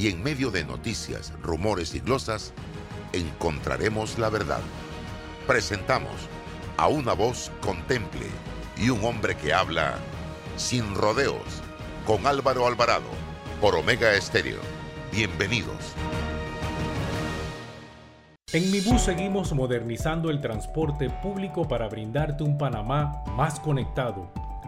y en medio de noticias, rumores y glosas, encontraremos la verdad. Presentamos a una voz contemple y un hombre que habla sin rodeos con Álvaro Alvarado por Omega Estéreo. Bienvenidos. En Mi Bus seguimos modernizando el transporte público para brindarte un Panamá más conectado,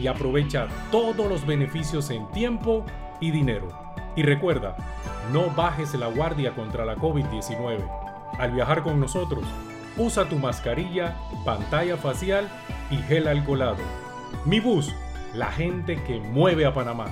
y aprovecha todos los beneficios en tiempo y dinero. Y recuerda, no bajes la guardia contra la COVID-19. Al viajar con nosotros, usa tu mascarilla, pantalla facial y gel alcoholado. Mi bus, la gente que mueve a Panamá.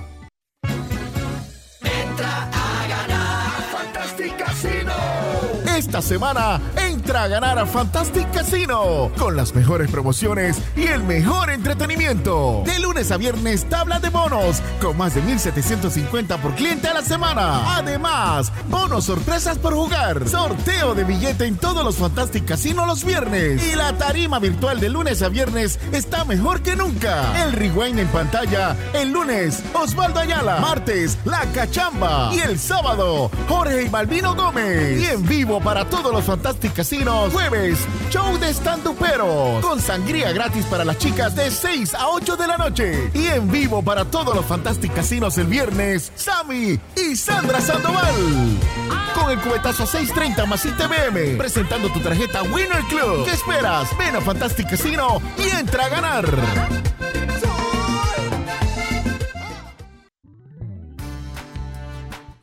Esta semana entra a ganar a Fantastic Casino con las mejores promociones y el mejor entretenimiento. De lunes a viernes, tabla de bonos con más de 1750 por cliente a la semana. Además, bonos sorpresas por jugar, sorteo de billete en todos los Fantastic Casino los viernes y la tarima virtual de lunes a viernes está mejor que nunca. El rewind en pantalla el lunes, Osvaldo Ayala, martes, La Cachamba y el sábado, Jorge y Malvino Gómez. Y en vivo para todos los Fantastic. Jueves, show de stand-upero. Con sangría gratis para las chicas de 6 a 8 de la noche. Y en vivo para todos los Fantastic Casinos el viernes, Sammy y Sandra Sandoval. Con el cubetazo a 6.30 más ITBM. Presentando tu tarjeta Winner Club. ¿Qué esperas? Ven a Fantastic Casino y entra a ganar.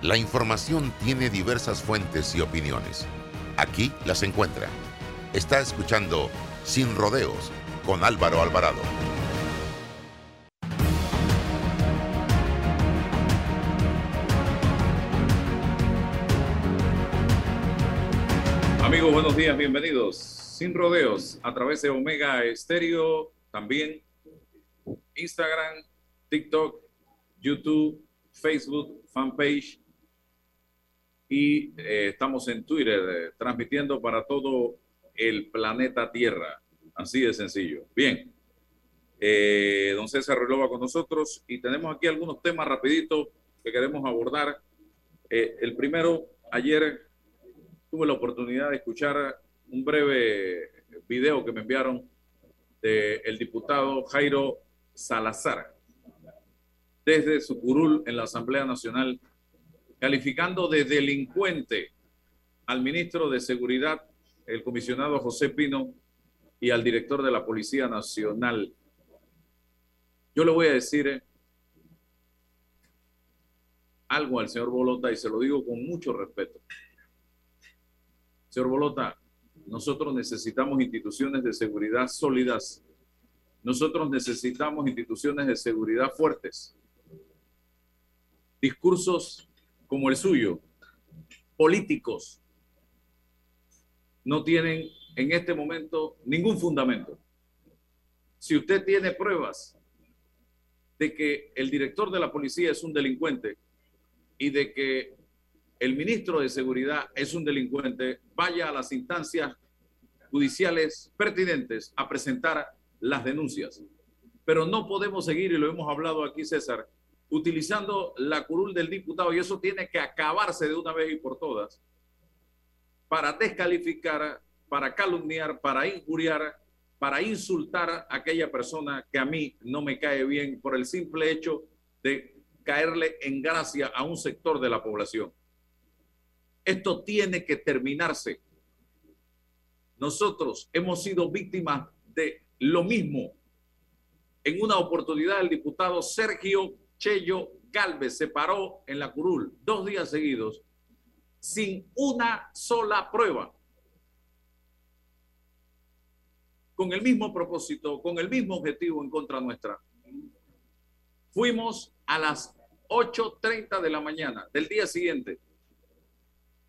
La información tiene diversas fuentes y opiniones. Aquí las encuentra. Está escuchando Sin Rodeos con Álvaro Alvarado. Amigos, buenos días, bienvenidos. Sin rodeos, a través de Omega Estéreo, también Instagram, TikTok, YouTube, Facebook, fanpage y eh, estamos en Twitter eh, transmitiendo para todo el planeta Tierra. Así de sencillo. Bien. Eh, don César Relova con nosotros y tenemos aquí algunos temas rapiditos que queremos abordar. el primero, ayer tuve la oportunidad de escuchar un breve video que me enviaron del el diputado Jairo Salazar desde su curul en la Asamblea Nacional calificando de delincuente al ministro de Seguridad, el comisionado José Pino, y al director de la Policía Nacional. Yo le voy a decir eh, algo al señor Bolota y se lo digo con mucho respeto. Señor Bolota, nosotros necesitamos instituciones de seguridad sólidas. Nosotros necesitamos instituciones de seguridad fuertes. discursos como el suyo, políticos, no tienen en este momento ningún fundamento. Si usted tiene pruebas de que el director de la policía es un delincuente y de que el ministro de Seguridad es un delincuente, vaya a las instancias judiciales pertinentes a presentar las denuncias. Pero no podemos seguir, y lo hemos hablado aquí, César, utilizando la curul del diputado, y eso tiene que acabarse de una vez y por todas, para descalificar, para calumniar, para injuriar, para insultar a aquella persona que a mí no me cae bien por el simple hecho de caerle en gracia a un sector de la población. Esto tiene que terminarse. Nosotros hemos sido víctimas de lo mismo. En una oportunidad, el diputado Sergio Chello Galvez se paró en la curul dos días seguidos sin una sola prueba. Con el mismo propósito, con el mismo objetivo en contra nuestra. Fuimos a las 8.30 de la mañana del día siguiente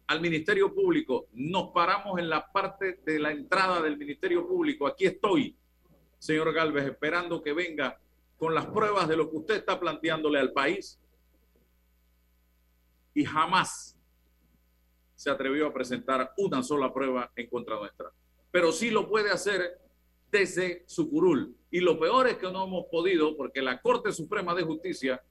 al Ministerio Público. Nos paramos en la parte de la entrada del Ministerio Público. Aquí estoy, señor Galvez, esperando que venga con las pruebas de lo que usted está planteándole al país. Y jamás se atrevió a presentar una sola prueba en contra nuestra. Pero sí lo puede hacer desde su curul. Y lo peor es que no hemos podido, porque la Corte Suprema de Justicia,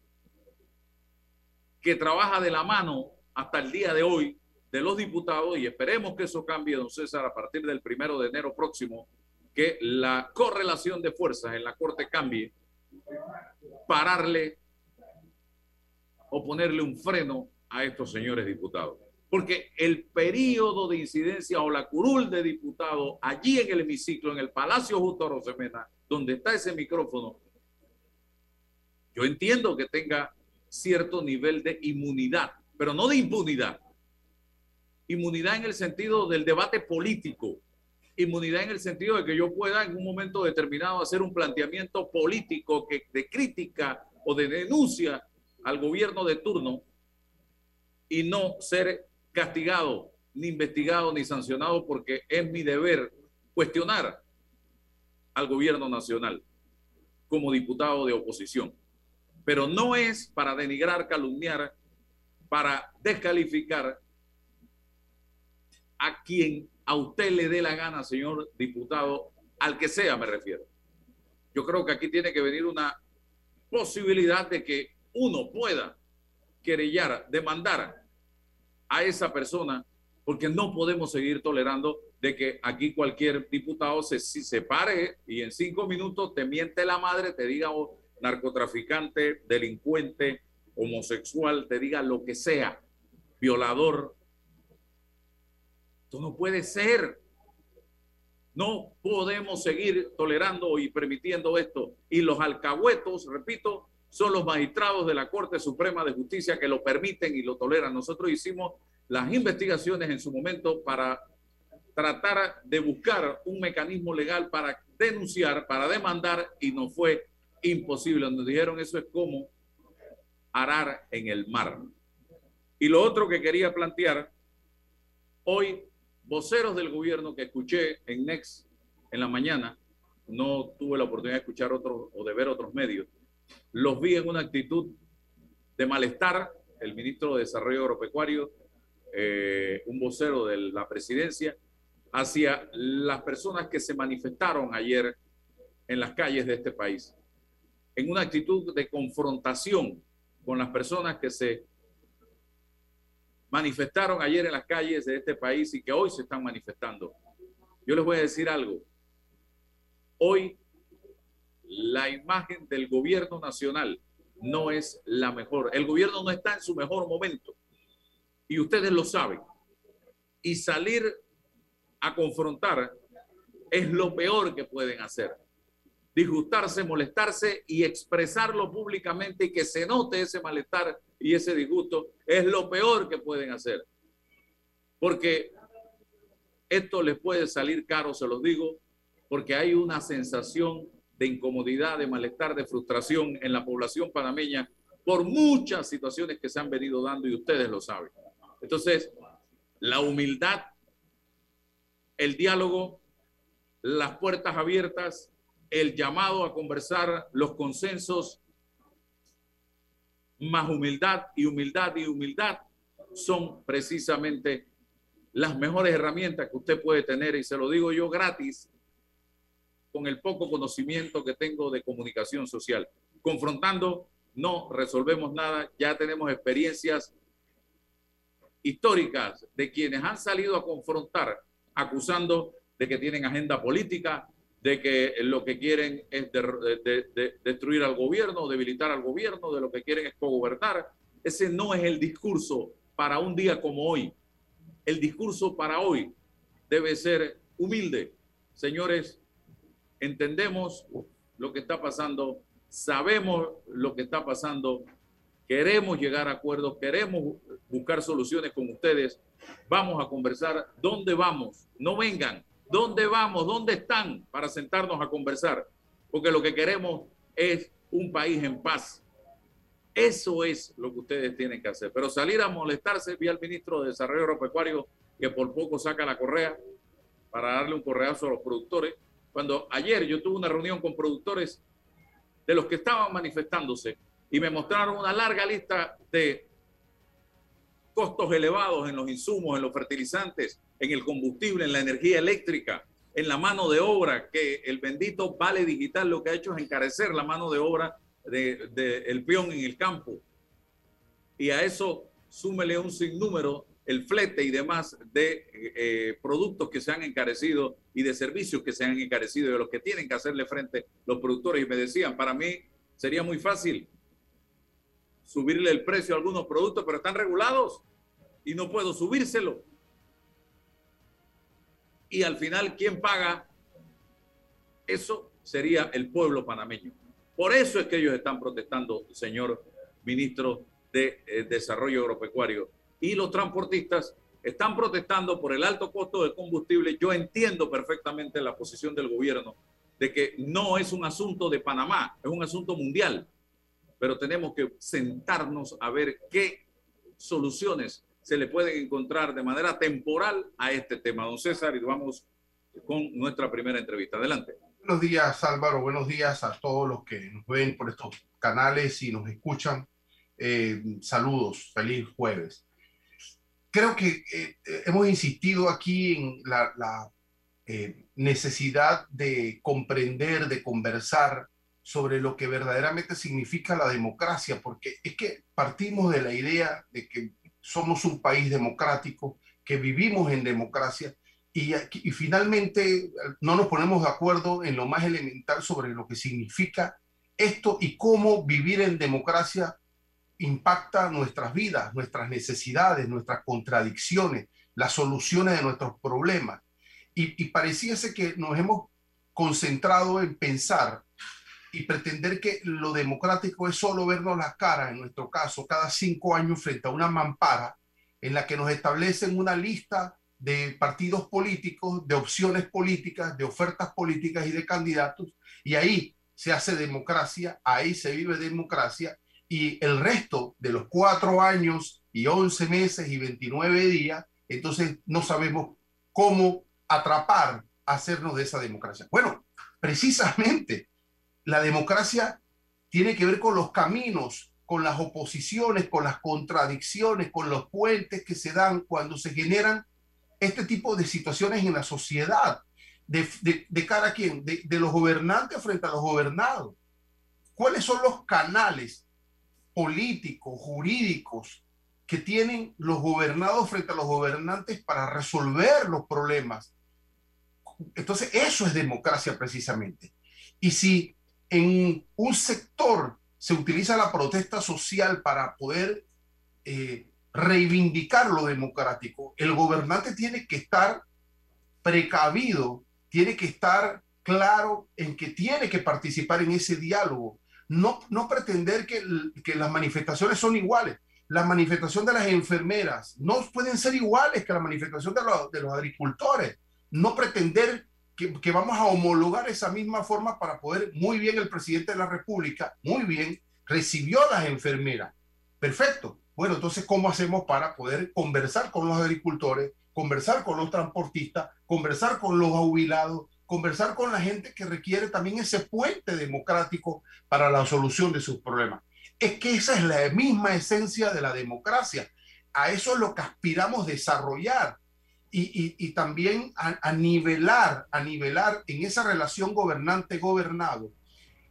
que trabaja de la mano hasta el día de hoy de los diputados, y esperemos que eso cambie, don César, a partir del primero de enero próximo, que la correlación de fuerzas en la Corte cambie, pararle o ponerle un freno a estos señores diputados porque el periodo de incidencia o la curul de diputado allí en el hemiciclo, en el Palacio Justo Rosemena, donde está ese micrófono, yo entiendo que tenga cierto nivel de inmunidad, pero no de impunidad. Inmunidad en el sentido del debate político, inmunidad en el sentido de que yo pueda en un momento determinado hacer un planteamiento político que, de crítica o de denuncia al gobierno de turno y no ser castigado, ni investigado, ni sancionado, porque es mi deber cuestionar al gobierno nacional como diputado de oposición. Pero no es para denigrar, calumniar, para descalificar a quien a usted le dé la gana, señor diputado, al que sea me refiero. Yo creo que aquí tiene que venir una posibilidad de que uno pueda querellar, demandar a esa persona, porque no podemos seguir tolerando de que aquí cualquier diputado se, se pare y en cinco minutos te miente la madre, te diga oh, narcotraficante, delincuente, homosexual, te diga lo que sea, violador. Esto no puede ser. No podemos seguir tolerando y permitiendo esto. Y los alcahuetos, repito, son los magistrados de la Corte Suprema de Justicia que lo permiten y lo toleran. Nosotros hicimos las investigaciones en su momento para tratar de buscar un mecanismo legal para denunciar, para demandar y no fue imposible. Nos dijeron eso es como arar en el mar. Y lo otro que quería plantear, hoy voceros del gobierno que escuché en Next en la mañana, no tuve la oportunidad de escuchar otros o de ver otros medios, los vi en una actitud de malestar, el ministro de Desarrollo Agropecuario, eh, un vocero de la presidencia, hacia las personas que se manifestaron ayer en las calles de este país, en una actitud de confrontación con las personas que se manifestaron ayer en las calles de este país y que hoy se están manifestando. Yo les voy a decir algo. Hoy la imagen del gobierno nacional no es la mejor. El gobierno no está en su mejor momento. Y ustedes lo saben. Y salir a confrontar es lo peor que pueden hacer. Disgustarse, molestarse y expresarlo públicamente y que se note ese malestar y ese disgusto es lo peor que pueden hacer. Porque esto les puede salir caro, se los digo, porque hay una sensación de incomodidad, de malestar, de frustración en la población panameña por muchas situaciones que se han venido dando y ustedes lo saben. Entonces, la humildad, el diálogo, las puertas abiertas, el llamado a conversar, los consensos, más humildad y humildad y humildad son precisamente las mejores herramientas que usted puede tener y se lo digo yo gratis con el poco conocimiento que tengo de comunicación social. Confrontando no resolvemos nada, ya tenemos experiencias históricas de quienes han salido a confrontar acusando de que tienen agenda política, de que lo que quieren es destruir al gobierno, debilitar al gobierno, de lo que quieren es cogobernar. Ese no es el discurso para un día como hoy. El discurso para hoy debe ser humilde. Señores, entendemos lo que está pasando, sabemos lo que está pasando, queremos llegar a acuerdos, queremos buscar soluciones con ustedes. Vamos a conversar. ¿Dónde vamos? No vengan. ¿Dónde vamos? ¿Dónde están para sentarnos a conversar? Porque lo que queremos es un país en paz. Eso es lo que ustedes tienen que hacer. Pero salir a molestarse, vi al ministro de Desarrollo Agropecuario que por poco saca la correa para darle un correazo a los productores. Cuando ayer yo tuve una reunión con productores de los que estaban manifestándose y me mostraron una larga lista de costos elevados en los insumos, en los fertilizantes, en el combustible, en la energía eléctrica, en la mano de obra, que el bendito vale digital lo que ha hecho es encarecer la mano de obra del de, peón en el campo. Y a eso súmele un sinnúmero, el flete y demás de eh, productos que se han encarecido y de servicios que se han encarecido y de los que tienen que hacerle frente los productores. Y me decían, para mí sería muy fácil subirle el precio a algunos productos, pero están regulados y no puedo subírselo. Y al final, ¿quién paga? Eso sería el pueblo panameño. Por eso es que ellos están protestando, señor ministro de eh, Desarrollo Agropecuario. Y los transportistas están protestando por el alto costo del combustible. Yo entiendo perfectamente la posición del gobierno de que no es un asunto de Panamá, es un asunto mundial pero tenemos que sentarnos a ver qué soluciones se le pueden encontrar de manera temporal a este tema. Don César, y vamos con nuestra primera entrevista. Adelante. Buenos días, Álvaro. Buenos días a todos los que nos ven por estos canales y nos escuchan. Eh, saludos, feliz jueves. Creo que eh, hemos insistido aquí en la, la eh, necesidad de comprender, de conversar sobre lo que verdaderamente significa la democracia, porque es que partimos de la idea de que somos un país democrático, que vivimos en democracia y, finalmente no nos ponemos de acuerdo en lo más elemental sobre lo que significa esto y cómo vivir en democracia impacta nuestras vidas, nuestras necesidades, nuestras contradicciones, las soluciones de nuestros problemas. Y, y pareciese que nos hemos concentrado en pensar y pretender que lo democrático es solo vernos las caras, en nuestro caso, cada cinco años frente a una mampara en la que nos establecen una lista de partidos políticos, de opciones políticas, de ofertas políticas y de candidatos, y ahí se hace democracia, ahí se vive democracia, y el resto de los cuatro años y once meses y veintinueve días, entonces no sabemos cómo atrapar, hacernos de esa democracia. Bueno, precisamente la democracia tiene que ver con los caminos, con las oposiciones, con las contradicciones, con los puentes que se dan cuando se generan este tipo de situaciones en la sociedad, de, cara a quién, de, de los gobernantes frente a los gobernados. ¿Cuáles son los canales políticos, jurídicos que tienen los gobernados frente a los gobernantes para resolver los problemas? Entonces, eso es democracia precisamente. Y si en un sector se utiliza la protesta social para poder eh, reivindicar lo democrático, el gobernante tiene que estar precavido, tiene que estar claro en que tiene que participar en ese diálogo, no, no pretender que, que las manifestaciones son iguales. La manifestación de las enfermeras no pueden ser iguales que la manifestación de los, de los agricultores. No pretender que, vamos a homologar esa misma forma para poder muy bien el presidente de la República, muy bien, recibió a las enfermeras. Perfecto. Bueno, entonces, ¿cómo hacemos para poder conversar con los agricultores, conversar con los transportistas, conversar con los jubilados, conversar con la gente que requiere también ese puente democrático para la solución de sus problemas? Es que esa es la misma esencia de la democracia. A eso es lo que aspiramos desarrollar y, también a, nivelar, a nivelar en esa relación gobernante-gobernado,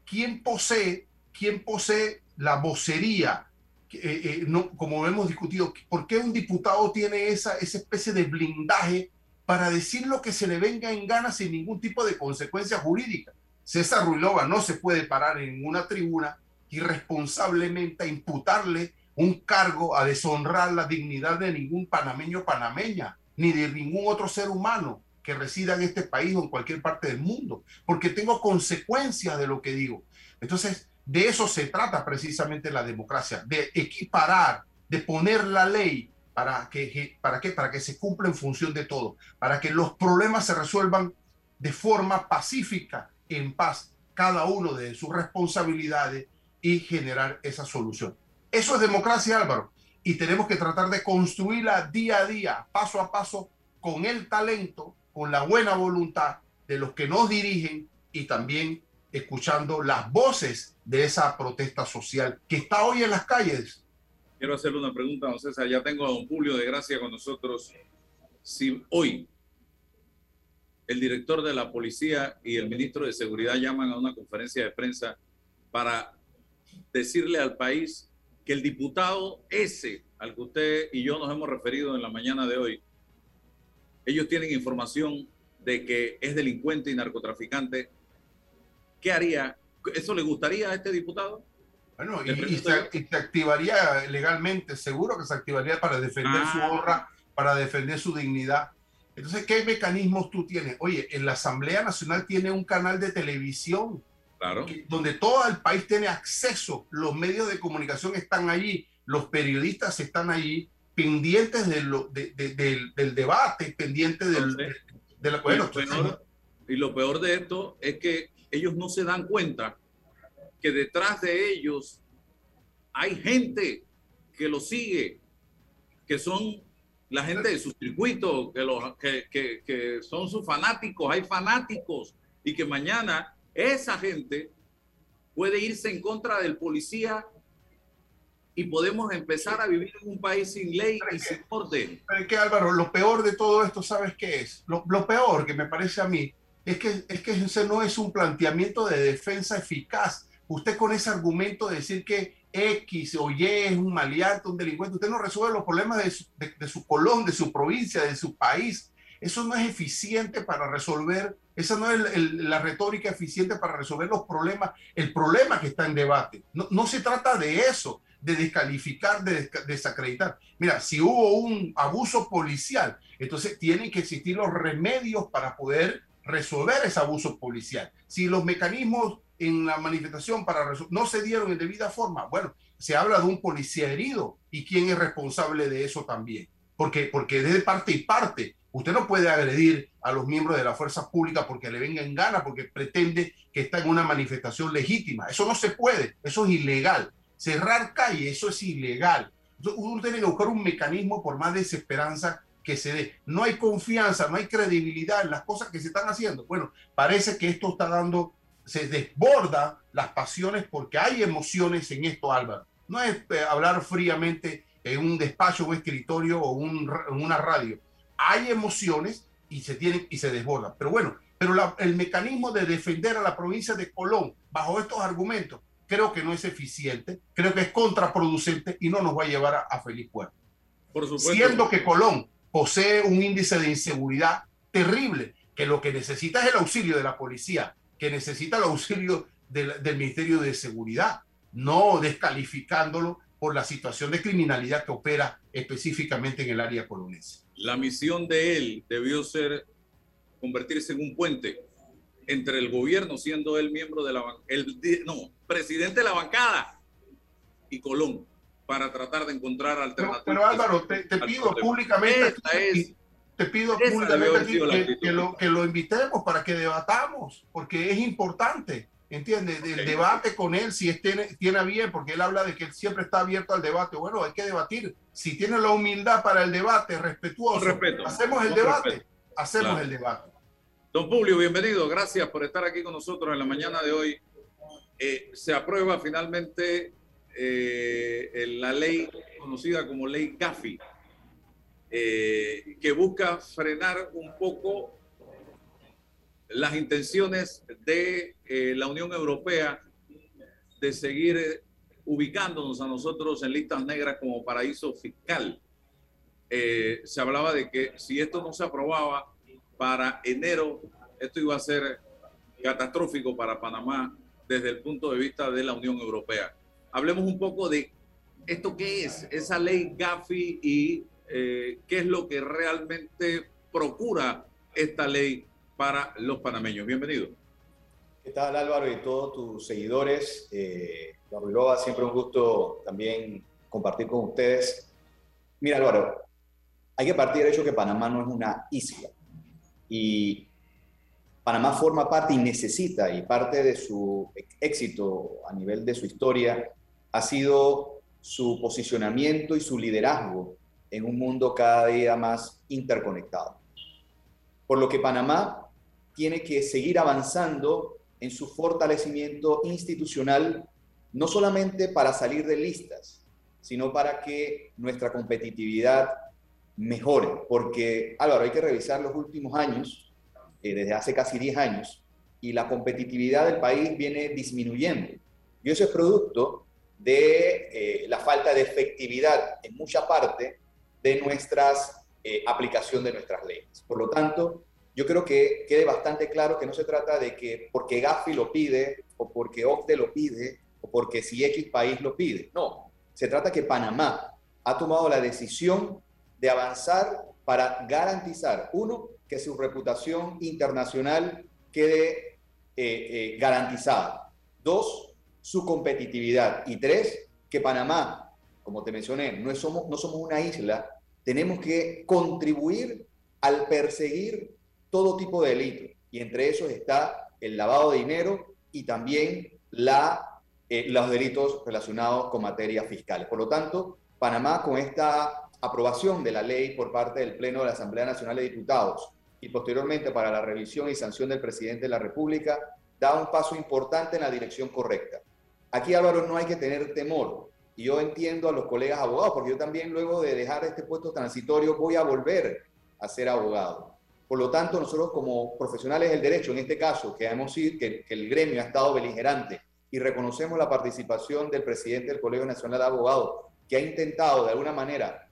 quién posee, quién posee la vocería, eh, eh, no, como hemos discutido, ¿por qué un diputado tiene esa, esa especie de blindaje para decir lo que se le venga en gana sin ningún tipo de consecuencia jurídica? César Ruilova no se puede parar en una tribuna irresponsablemente a imputarle un cargo a deshonrar la dignidad de ningún panameño panameña ni de ningún otro ser humano que resida en este país o en cualquier parte del mundo, porque tengo consecuencias de lo que digo. Entonces, de eso se trata precisamente la democracia, de equiparar, de poner la ley para que, para qué, para que se cumpla en función de todo, para que los problemas se resuelvan de forma pacífica, en paz, cada uno de sus responsabilidades y generar esa solución. Eso es democracia, Álvaro y tenemos que tratar de construirla día a día, paso a paso, con el talento, con la buena voluntad de los que nos dirigen y también escuchando las voces de esa protesta social que está hoy en las calles. Quiero hacerle una pregunta, don César. Ya tengo a don Julio de Gracia con nosotros. Si hoy el director de la policía y el ministro de Seguridad llaman a una conferencia de prensa para decirle al país que el diputado ese al que usted y yo nos hemos referido en la mañana de hoy, ellos tienen información de que es delincuente y narcotraficante, ¿qué haría? ¿Eso le gustaría a este diputado? Bueno, y, se, activaría legalmente, seguro que se activaría para defender su ah. honra, para defender su dignidad. Entonces, ¿qué mecanismos tú tienes? Oye, en la Asamblea Nacional tiene un canal de televisión donde todo el país tiene acceso, los medios de comunicación están allí, los periodistas están allí, pendientes de lo, del, debate, pendientes del, de la... Bueno, y lo peor de esto es que ellos no se dan cuenta que detrás de ellos hay gente que lo sigue, que son la gente de su circuito, que, los, que, que son sus fanáticos, hay fanáticos, y que mañana esa gente puede irse en contra del policía y podemos empezar a vivir en un país sin ley y sin orden. Pero que Álvaro, lo peor de todo esto, ¿sabes qué es? Lo, peor que me parece a mí es que, es que ese no es un planteamiento de defensa eficaz. Usted con ese argumento de decir que X o Y es un maleante, un delincuente, usted no resuelve los problemas de su, de su colón, de su provincia, de su país. Eso no es eficiente para resolver esa no es la retórica eficiente para resolver los problemas, el problema que está en debate. No, se trata de eso, de descalificar, de desacreditar. Mira, si hubo un abuso policial, entonces tienen que existir los remedios para poder resolver ese abuso policial. Si los mecanismos en la manifestación para no se dieron en debida forma, bueno, se habla de un policía herido y quién es responsable de eso también. Porque, porque es de parte y parte. Usted no puede agredir a los miembros de la fuerza pública porque le venga en gana, porque pretende que está en una manifestación legítima. Eso no se puede, eso es ilegal. Cerrar calle, eso es ilegal. uno tiene que buscar un mecanismo por más desesperanza que se dé. No hay confianza, no hay credibilidad en las cosas que se están haciendo. Bueno, parece que esto está dando, se desborda las pasiones porque hay emociones en esto, Álvaro. No es eh, hablar fríamente en un despacho, un escritorio o en una radio hay emociones y se tienen y se desbordan. Pero bueno, pero el mecanismo de defender a la provincia de Colón bajo estos argumentos creo que no es eficiente, creo que es contraproducente y no nos va a llevar a, feliz puerto. Por supuesto. Siendo que Colón posee un índice de inseguridad terrible, que lo que necesita es el auxilio de la policía, que necesita el auxilio del, del Ministerio de Seguridad, no descalificándolo por la situación de criminalidad que opera específicamente en el área colonense. La misión de él debió ser convertirse en un puente entre el gobierno, siendo él miembro de la el no, presidente de la bancada y Colón, para tratar de encontrar alternativas. Pero, Álvaro, te, pido públicamente, te pido públicamente que, lo, que lo invitemos para que debatamos, porque es importante ¿entiendes? Del debate con él, si tiene, tiene bien, porque él habla de que él siempre está abierto al debate. Bueno, hay que debatir. Si tiene la humildad para el debate, respetuoso, hacemos el debate, hacemos el debate. Don Publio, bienvenido. Gracias por estar aquí con nosotros en la mañana de hoy. Eh, se aprueba finalmente eh, la ley conocida como ley Gafi, eh, que busca frenar un poco las intenciones de eh, la Unión Europea de seguir eh, ubicándonos a nosotros en listas negras como paraíso fiscal. Eh, se hablaba de que si esto no se aprobaba para enero, esto iba a ser catastrófico para Panamá desde el punto de vista de la Unión Europea. Hablemos un poco de esto qué es, esa ley Gafi y qué es lo que realmente procura esta ley para los panameños. Bienvenido. ¿Qué tal Álvaro y todos tus seguidores? Eh, Loba, siempre un gusto también compartir con ustedes. Mira Álvaro, hay que partir del hecho que Panamá no es una isla y Panamá forma parte y necesita y parte de su éxito a nivel de su historia ha sido su posicionamiento y su liderazgo en un mundo cada día más interconectado. Por lo que Panamá tiene que seguir avanzando en su fortalecimiento institucional, no solamente para salir de listas, sino para que nuestra competitividad mejore. Porque, Álvaro, hay que revisar los últimos años, eh, desde hace casi 10 años, y la competitividad del país viene disminuyendo. Y eso es producto de eh, la falta de efectividad en mucha parte de nuestras eh, aplicación de nuestras leyes. Por lo tanto, yo creo que quede bastante claro que no se trata de que porque Gafi lo pide o porque OCDE lo pide o porque si X país lo pide. No, se trata que Panamá ha tomado la decisión de avanzar para garantizar, uno, que su reputación internacional quede eh, eh, garantizada. Dos, su competitividad. Y tres, que Panamá, como te mencioné, no somos, no somos una isla, tenemos que contribuir al perseguir todo tipo de delitos. Y entre esos está el lavado de dinero y también la, eh, los delitos relacionados con materias fiscales. Por lo tanto, Panamá con esta aprobación de la ley por parte del Pleno de la Asamblea Nacional de Diputados y posteriormente para la revisión y sanción del presidente de la República, da un paso importante en la dirección correcta. Aquí, Álvaro, no hay que tener temor. Y yo entiendo a los colegas abogados, porque yo también luego de dejar este puesto transitorio voy a volver a ser abogado. Por lo tanto, nosotros como profesionales del derecho, en este caso, que hemos que, que el gremio ha estado beligerante y reconocemos la participación del presidente del Colegio Nacional de Abogados, que ha intentado de alguna manera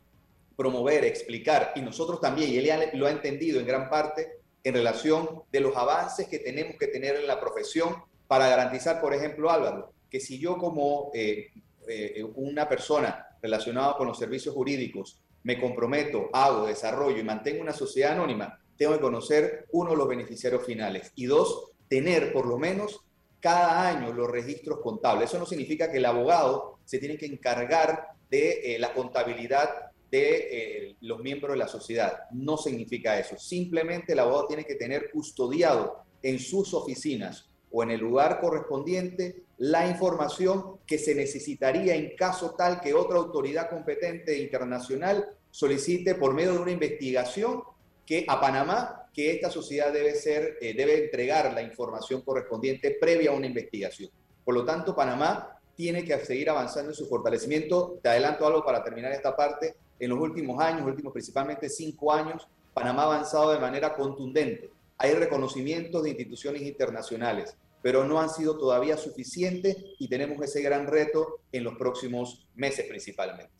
promover, explicar, y nosotros también, y él lo ha entendido en gran parte, en relación de los avances que tenemos que tener en la profesión para garantizar, por ejemplo, Álvaro, que si yo como eh, eh, una persona relacionada con los servicios jurídicos me comprometo, hago, desarrollo y mantengo una sociedad anónima, tengo que conocer, uno, los beneficiarios finales y dos, tener por lo menos cada año los registros contables. Eso no significa que el abogado se tiene que encargar de eh, la contabilidad de eh, los miembros de la sociedad. No significa eso. Simplemente el abogado tiene que tener custodiado en sus oficinas o en el lugar correspondiente la información que se necesitaría en caso tal que otra autoridad competente internacional solicite por medio de una investigación que a Panamá que esta sociedad debe ser, eh, debe entregar la información correspondiente previa a una investigación. Por lo tanto, Panamá tiene que seguir avanzando en su fortalecimiento. Te adelanto algo para terminar esta parte. En los últimos años, últimos principalmente cinco años, Panamá ha avanzado de manera contundente. Hay reconocimientos de instituciones internacionales, pero no han sido todavía suficientes y tenemos ese gran reto en los próximos meses principalmente.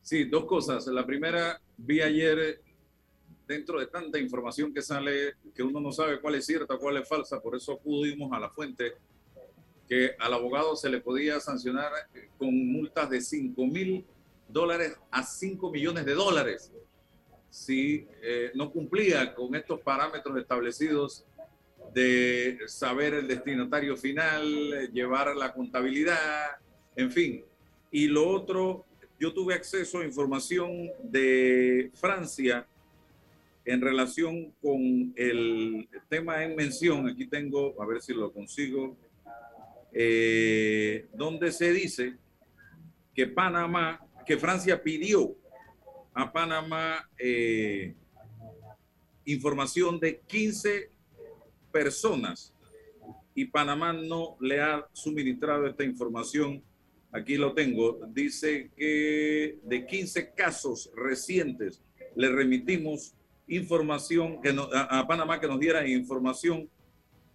Sí, dos cosas. La primera, vi ayer dentro de tanta información que sale, que uno no sabe cuál es cierta, cuál es falsa, por eso acudimos a la fuente, que al abogado se le podía sancionar con multas de 5 mil dólares a 5 millones de dólares si eh, no cumplía con estos parámetros establecidos de saber el destinatario final, llevar la contabilidad, en fin. Y lo otro, yo tuve acceso a información de Francia en relación con el tema en mención, aquí tengo, a ver si lo consigo, eh, donde se dice que Panamá, que Francia pidió a Panamá eh, información de 15 personas y Panamá no le ha suministrado esta información. Aquí lo tengo. Dice que de 15 casos recientes le remitimos información que a, Panamá que nos diera información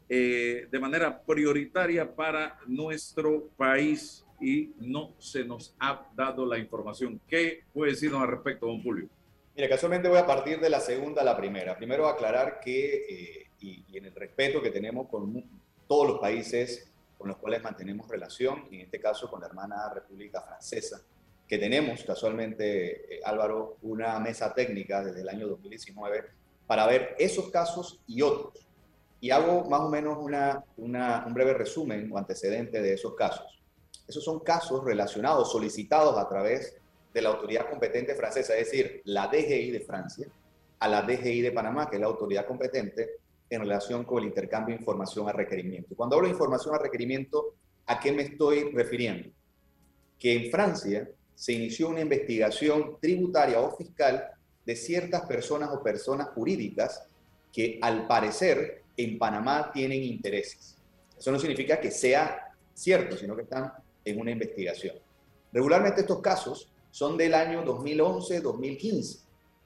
eh, de manera prioritaria para nuestro país y no se nos ha dado la información. ¿Qué puede decirnos al respecto, don Julio? Mira, casualmente voy a partir de la segunda a la primera. Primero aclarar que, eh, y, y, en el respeto que tenemos con todos los países con los cuales mantenemos relación, en este caso con la hermana República Francesa, que tenemos casualmente, eh, Álvaro, una mesa técnica desde el año 2019 para ver esos casos y otros. Y hago más o menos una, una, un breve resumen o antecedente de esos casos. Esos son casos relacionados, solicitados a través de la autoridad competente francesa, es decir, la DGI de Francia, a la DGI de Panamá, que es la autoridad competente en relación con el intercambio de información a requerimiento. Cuando hablo de información a requerimiento, ¿a qué me estoy refiriendo? Que en Francia se inició una investigación tributaria o fiscal de ciertas personas o personas jurídicas que al parecer en Panamá tienen intereses. Eso no significa que sea cierto, sino que están en una investigación. Regularmente estos casos son del año 2011-2015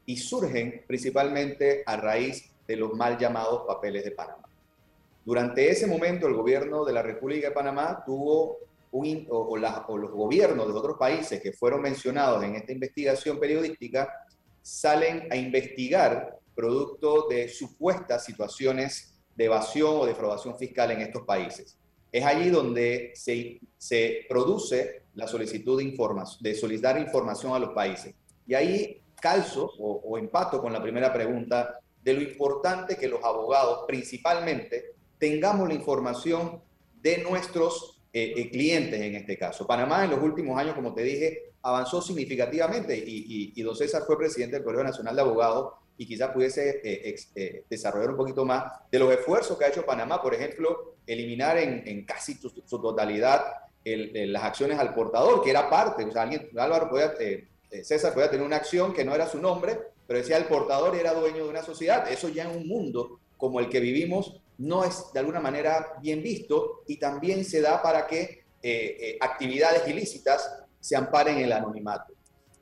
y surgen principalmente a raíz de los mal llamados papeles de Panamá. Durante ese momento el gobierno de la República de Panamá tuvo o, los gobiernos de otros países que fueron mencionados en esta investigación periodística salen a investigar producto de supuestas situaciones de evasión o defraudación fiscal en estos países. Es allí donde se, se produce la solicitud de, de solicitar información a los países. Y ahí calzo o, o empato con la primera pregunta de lo importante que los abogados principalmente tengamos la información de nuestros eh, eh, clientes en este caso. Panamá en los últimos años, como te dije, avanzó significativamente y, y, don César fue presidente del Colegio Nacional de Abogados y quizás pudiese eh, desarrollar un poquito más de los esfuerzos que ha hecho Panamá, por ejemplo, eliminar en, casi su, totalidad las acciones al portador, que era parte, o sea, alguien, Álvaro podía, César podía tener una acción que no era su nombre, pero decía el portador era dueño de una sociedad. Eso ya en un mundo como el que vivimos no es de alguna manera bien visto y también se da para que eh, eh, actividades ilícitas se amparen en el anonimato.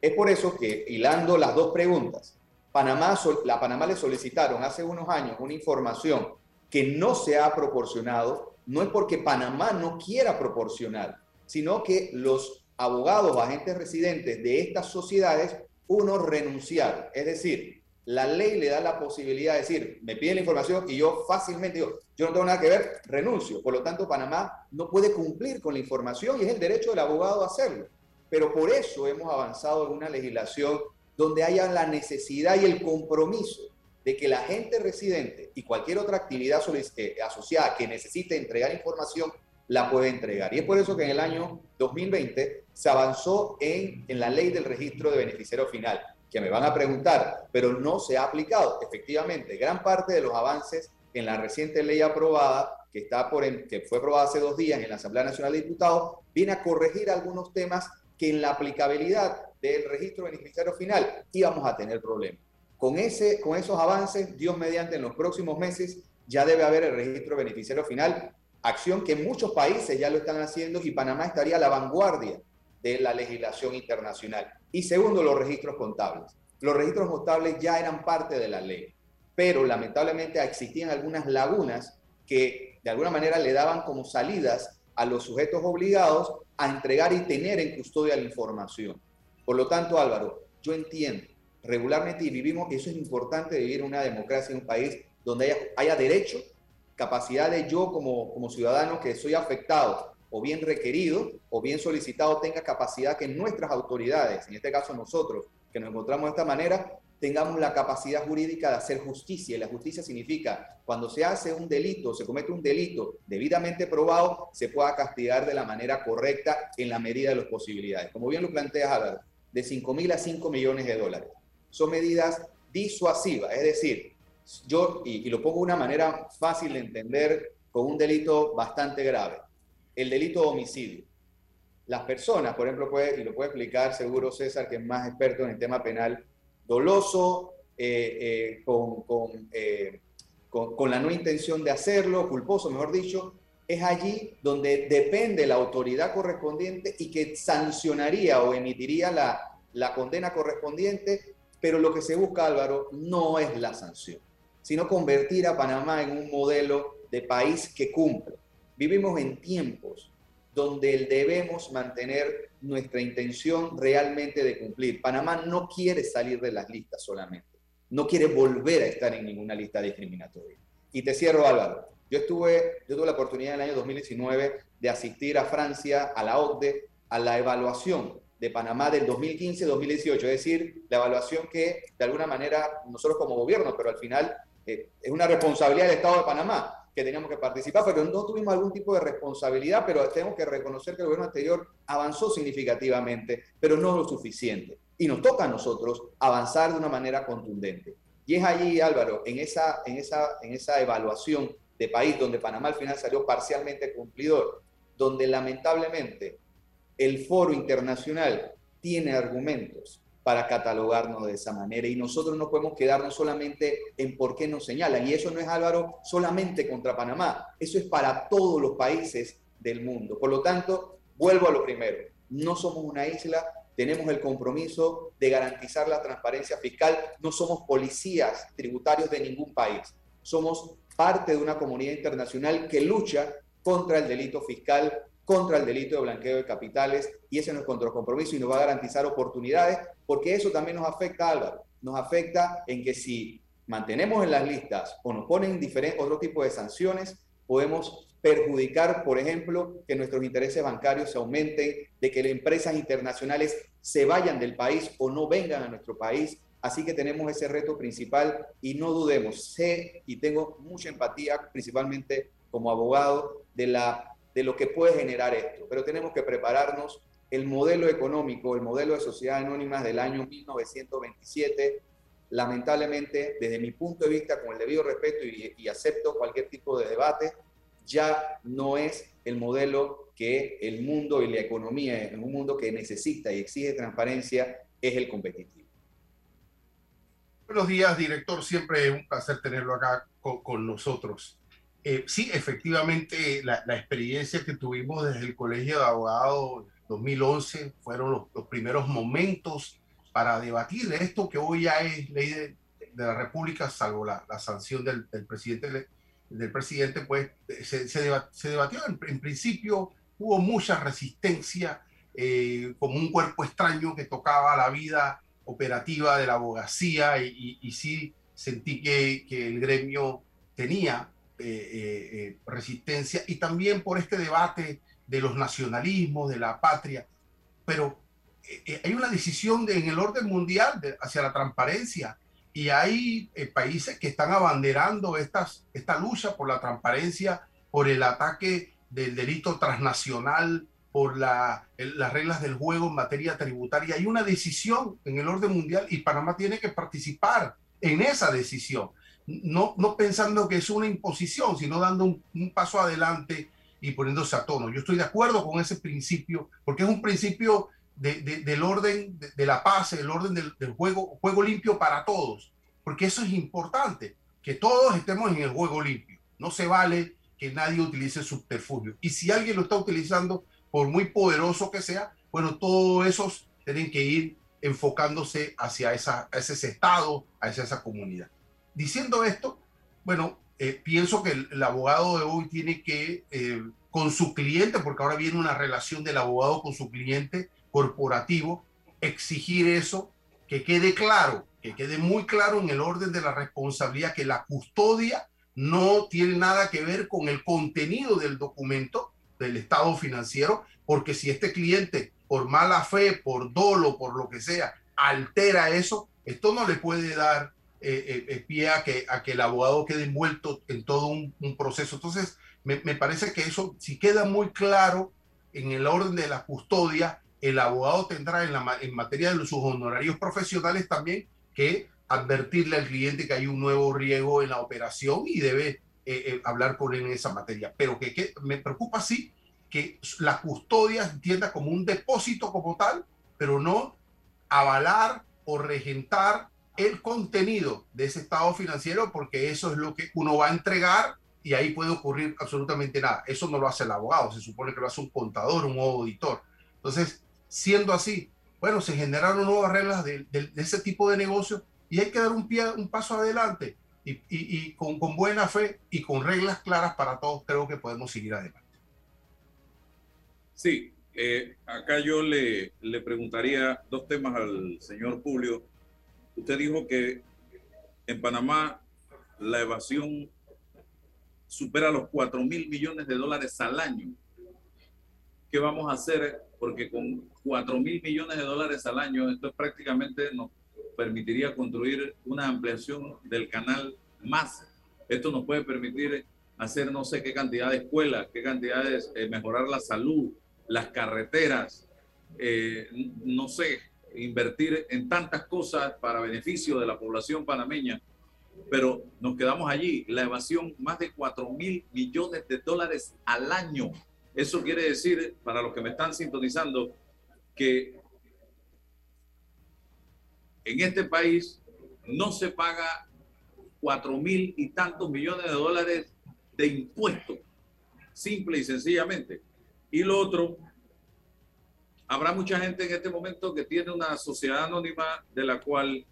Es por eso que, hilando las dos preguntas, Panamá, la Panamá le solicitaron hace unos años una información que no se ha proporcionado, no es porque Panamá no quiera proporcionar, sino que los abogados o agentes residentes de estas sociedades, uno renunciaron. Es decir, la ley le da la posibilidad de decir, me piden la información y yo fácilmente digo, yo no tengo nada que ver, renuncio. Por lo tanto, Panamá no puede cumplir con la información y es el derecho del abogado a hacerlo. Pero por eso hemos avanzado en una legislación donde haya la necesidad y el compromiso de que la gente residente y cualquier otra actividad eh, asociada que necesite entregar información la puede entregar. Y es por eso que en el año 2020 se avanzó en, en la ley del registro de beneficiario final que me van a preguntar, pero no se ha aplicado. Efectivamente, gran parte de los avances en la reciente ley aprobada, que, está por que fue aprobada hace dos días en la Asamblea Nacional de Diputados, viene a corregir algunos temas que en la aplicabilidad del registro beneficiario final íbamos a tener problemas. Con, ese, con esos avances, Dios mediante, en los próximos meses ya debe haber el registro beneficiario final, acción que muchos países ya lo están haciendo y Panamá estaría a la vanguardia de la legislación internacional. Y segundo, los registros contables. Los registros contables ya eran parte de la ley, pero lamentablemente existían algunas lagunas que de alguna manera le daban como salidas a los sujetos obligados a entregar y tener en custodia la información. Por lo tanto, Álvaro, yo entiendo regularmente y vivimos, eso es importante vivir una democracia en un país donde haya, haya derecho, capacidad de yo como, como ciudadano que soy afectado o bien requerido o bien solicitado tenga capacidad que nuestras autoridades, en este caso nosotros, que nos encontramos de esta manera, tengamos la capacidad jurídica de hacer justicia. Y la justicia significa, cuando se hace un delito, se comete un delito debidamente probado, se pueda castigar de la manera correcta en la medida de las posibilidades. Como bien lo plantea Álvaro, de 5 mil a 5 millones de dólares. Son medidas disuasivas, es decir, yo, y, y lo pongo de una manera fácil de entender, con un delito bastante grave el delito de homicidio. Las personas, por ejemplo, puede, y lo puede explicar seguro César, que es más experto en el tema penal, doloso, eh, eh, con, eh, con, con, la no intención de hacerlo, culposo, mejor dicho, es allí donde depende la autoridad correspondiente y que sancionaría o emitiría la, la condena correspondiente, pero lo que se busca, Álvaro, no es la sanción, sino convertir a Panamá en un modelo de país que cumple. Vivimos en tiempos donde debemos mantener nuestra intención realmente de cumplir. Panamá no quiere salir de las listas solamente, no quiere volver a estar en ninguna lista discriminatoria. Y te cierro, Álvaro. Yo, estuve, yo tuve la oportunidad en el año 2019 de asistir a Francia, a la OCDE, a la evaluación de Panamá del 2015-2018, es decir, la evaluación que de alguna manera nosotros como gobierno, pero al final eh, es una responsabilidad del Estado de Panamá, que teníamos que participar, pero no tuvimos algún tipo de responsabilidad, pero tenemos que reconocer que el gobierno anterior avanzó significativamente, pero no lo suficiente. Y nos toca a nosotros avanzar de una manera contundente. Y es allí, Álvaro, en esa, en esa, en esa evaluación de país donde Panamá al final salió parcialmente cumplidor, donde lamentablemente el foro internacional tiene argumentos para catalogarnos de esa manera. Y nosotros no podemos quedarnos solamente en por qué nos señalan. Y eso no es, Álvaro, solamente contra Panamá. Eso es para todos los países del mundo. Por lo tanto, vuelvo a lo primero. No somos una isla, tenemos el compromiso de garantizar la transparencia fiscal. No somos policías tributarios de ningún país. Somos parte de una comunidad internacional que lucha contra el delito fiscal, contra el delito de blanqueo de capitales y ese es nuestro compromiso y nos va a garantizar oportunidades porque eso también nos afecta, Álvaro. Nos afecta en que si mantenemos en las listas o nos ponen diferentes, otro tipo de sanciones, podemos perjudicar, por ejemplo, que nuestros intereses bancarios se aumenten, de que las empresas internacionales se vayan del país o no vengan a nuestro país. Así que tenemos ese reto principal y no dudemos, sé y tengo mucha empatía, principalmente como abogado, de la de lo que puede generar esto, pero tenemos que prepararnos. El modelo económico, el modelo de sociedad anónimas del año 1927, lamentablemente, desde mi punto de vista, con el debido respeto y, acepto cualquier tipo de debate, ya no es el modelo que el mundo y la economía, en un mundo que necesita y exige transparencia, es el competitivo. Buenos días, director. Siempre un placer tenerlo acá con nosotros. Eh, sí, efectivamente, la, experiencia que tuvimos desde el Colegio de Abogados 2011 fueron los, primeros momentos para debatir esto que hoy ya es ley de, la República, salvo la, sanción del, presidente, del presidente, pues se, se, debat, se debatió. En, principio hubo mucha resistencia, eh, como un cuerpo extraño que tocaba la vida operativa de la abogacía y, sí sentí que el gremio tenía eh, eh, eh, resistencia y también por este debate de los nacionalismos, de la patria. Pero eh, hay una decisión de, en el orden mundial hacia la transparencia y hay países que están abanderando esta lucha por la transparencia, por el ataque del delito transnacional, por las reglas del juego en materia tributaria. Hay una decisión en el orden mundial y Panamá tiene que participar en esa decisión no, no pensando que es una imposición, sino dando un, paso adelante y poniéndose a tono. Yo estoy de acuerdo con ese principio, porque es un principio de, de, del orden de, la paz, el orden del, del, juego, juego limpio para todos, porque eso es importante, que todos estemos en el juego limpio. No se vale que nadie utilice subterfugio. Y si alguien lo está utilizando, por muy poderoso que sea, bueno, todos esos tienen que ir enfocándose hacia esa, ese estado, hacia esa comunidad. Diciendo esto, bueno, eh, pienso que el, abogado de hoy tiene que, eh, con su cliente, porque ahora viene una relación del abogado con su cliente corporativo, exigir eso, que quede claro, que quede muy claro en el orden de la responsabilidad, que la custodia no tiene nada que ver con el contenido del documento del estado financiero, porque si este cliente, por mala fe, por dolo, por lo que sea, altera eso, esto no le puede dar eh, eh, pie a que, a que el abogado quede envuelto en todo un, un proceso. Entonces, me, me, parece que eso, si queda muy claro en el orden de la custodia, el abogado tendrá en, la, en materia de sus honorarios profesionales también que advertirle al cliente que hay un nuevo riesgo en la operación y debe eh, eh, hablar con él en esa materia. Pero que, que, me preocupa sí que la custodia entienda como un depósito como tal, pero no avalar o regentar el contenido de ese estado financiero, porque eso es lo que uno va a entregar y ahí puede ocurrir absolutamente nada. Eso no lo hace el abogado, se supone que lo hace un contador, un auditor. Entonces, siendo así, bueno, se generaron nuevas reglas de, ese tipo de negocio y hay que dar un, pie, un paso adelante y, con, buena fe y con reglas claras para todos, creo que podemos seguir adelante. Sí, eh, acá yo le, le preguntaría dos temas al señor Julio. Usted dijo que en Panamá la evasión supera los 4 mil millones de dólares al año. ¿Qué vamos a hacer? Porque con 4 mil millones de dólares al año, esto prácticamente nos permitiría construir una ampliación del canal más. Esto nos puede permitir hacer no sé qué cantidad de escuelas, qué cantidades, de eh, mejorar la salud, las carreteras, eh, no sé, invertir en tantas cosas para beneficio de la población panameña pero nos quedamos allí. La evasión, más de 4 mil millones de dólares al año. Eso quiere decir, para los que me están sintonizando, que en este país no se paga 4 mil y tantos millones de dólares de impuestos, simple y sencillamente. Y lo otro, habrá mucha gente en este momento que tiene una sociedad anónima de la cual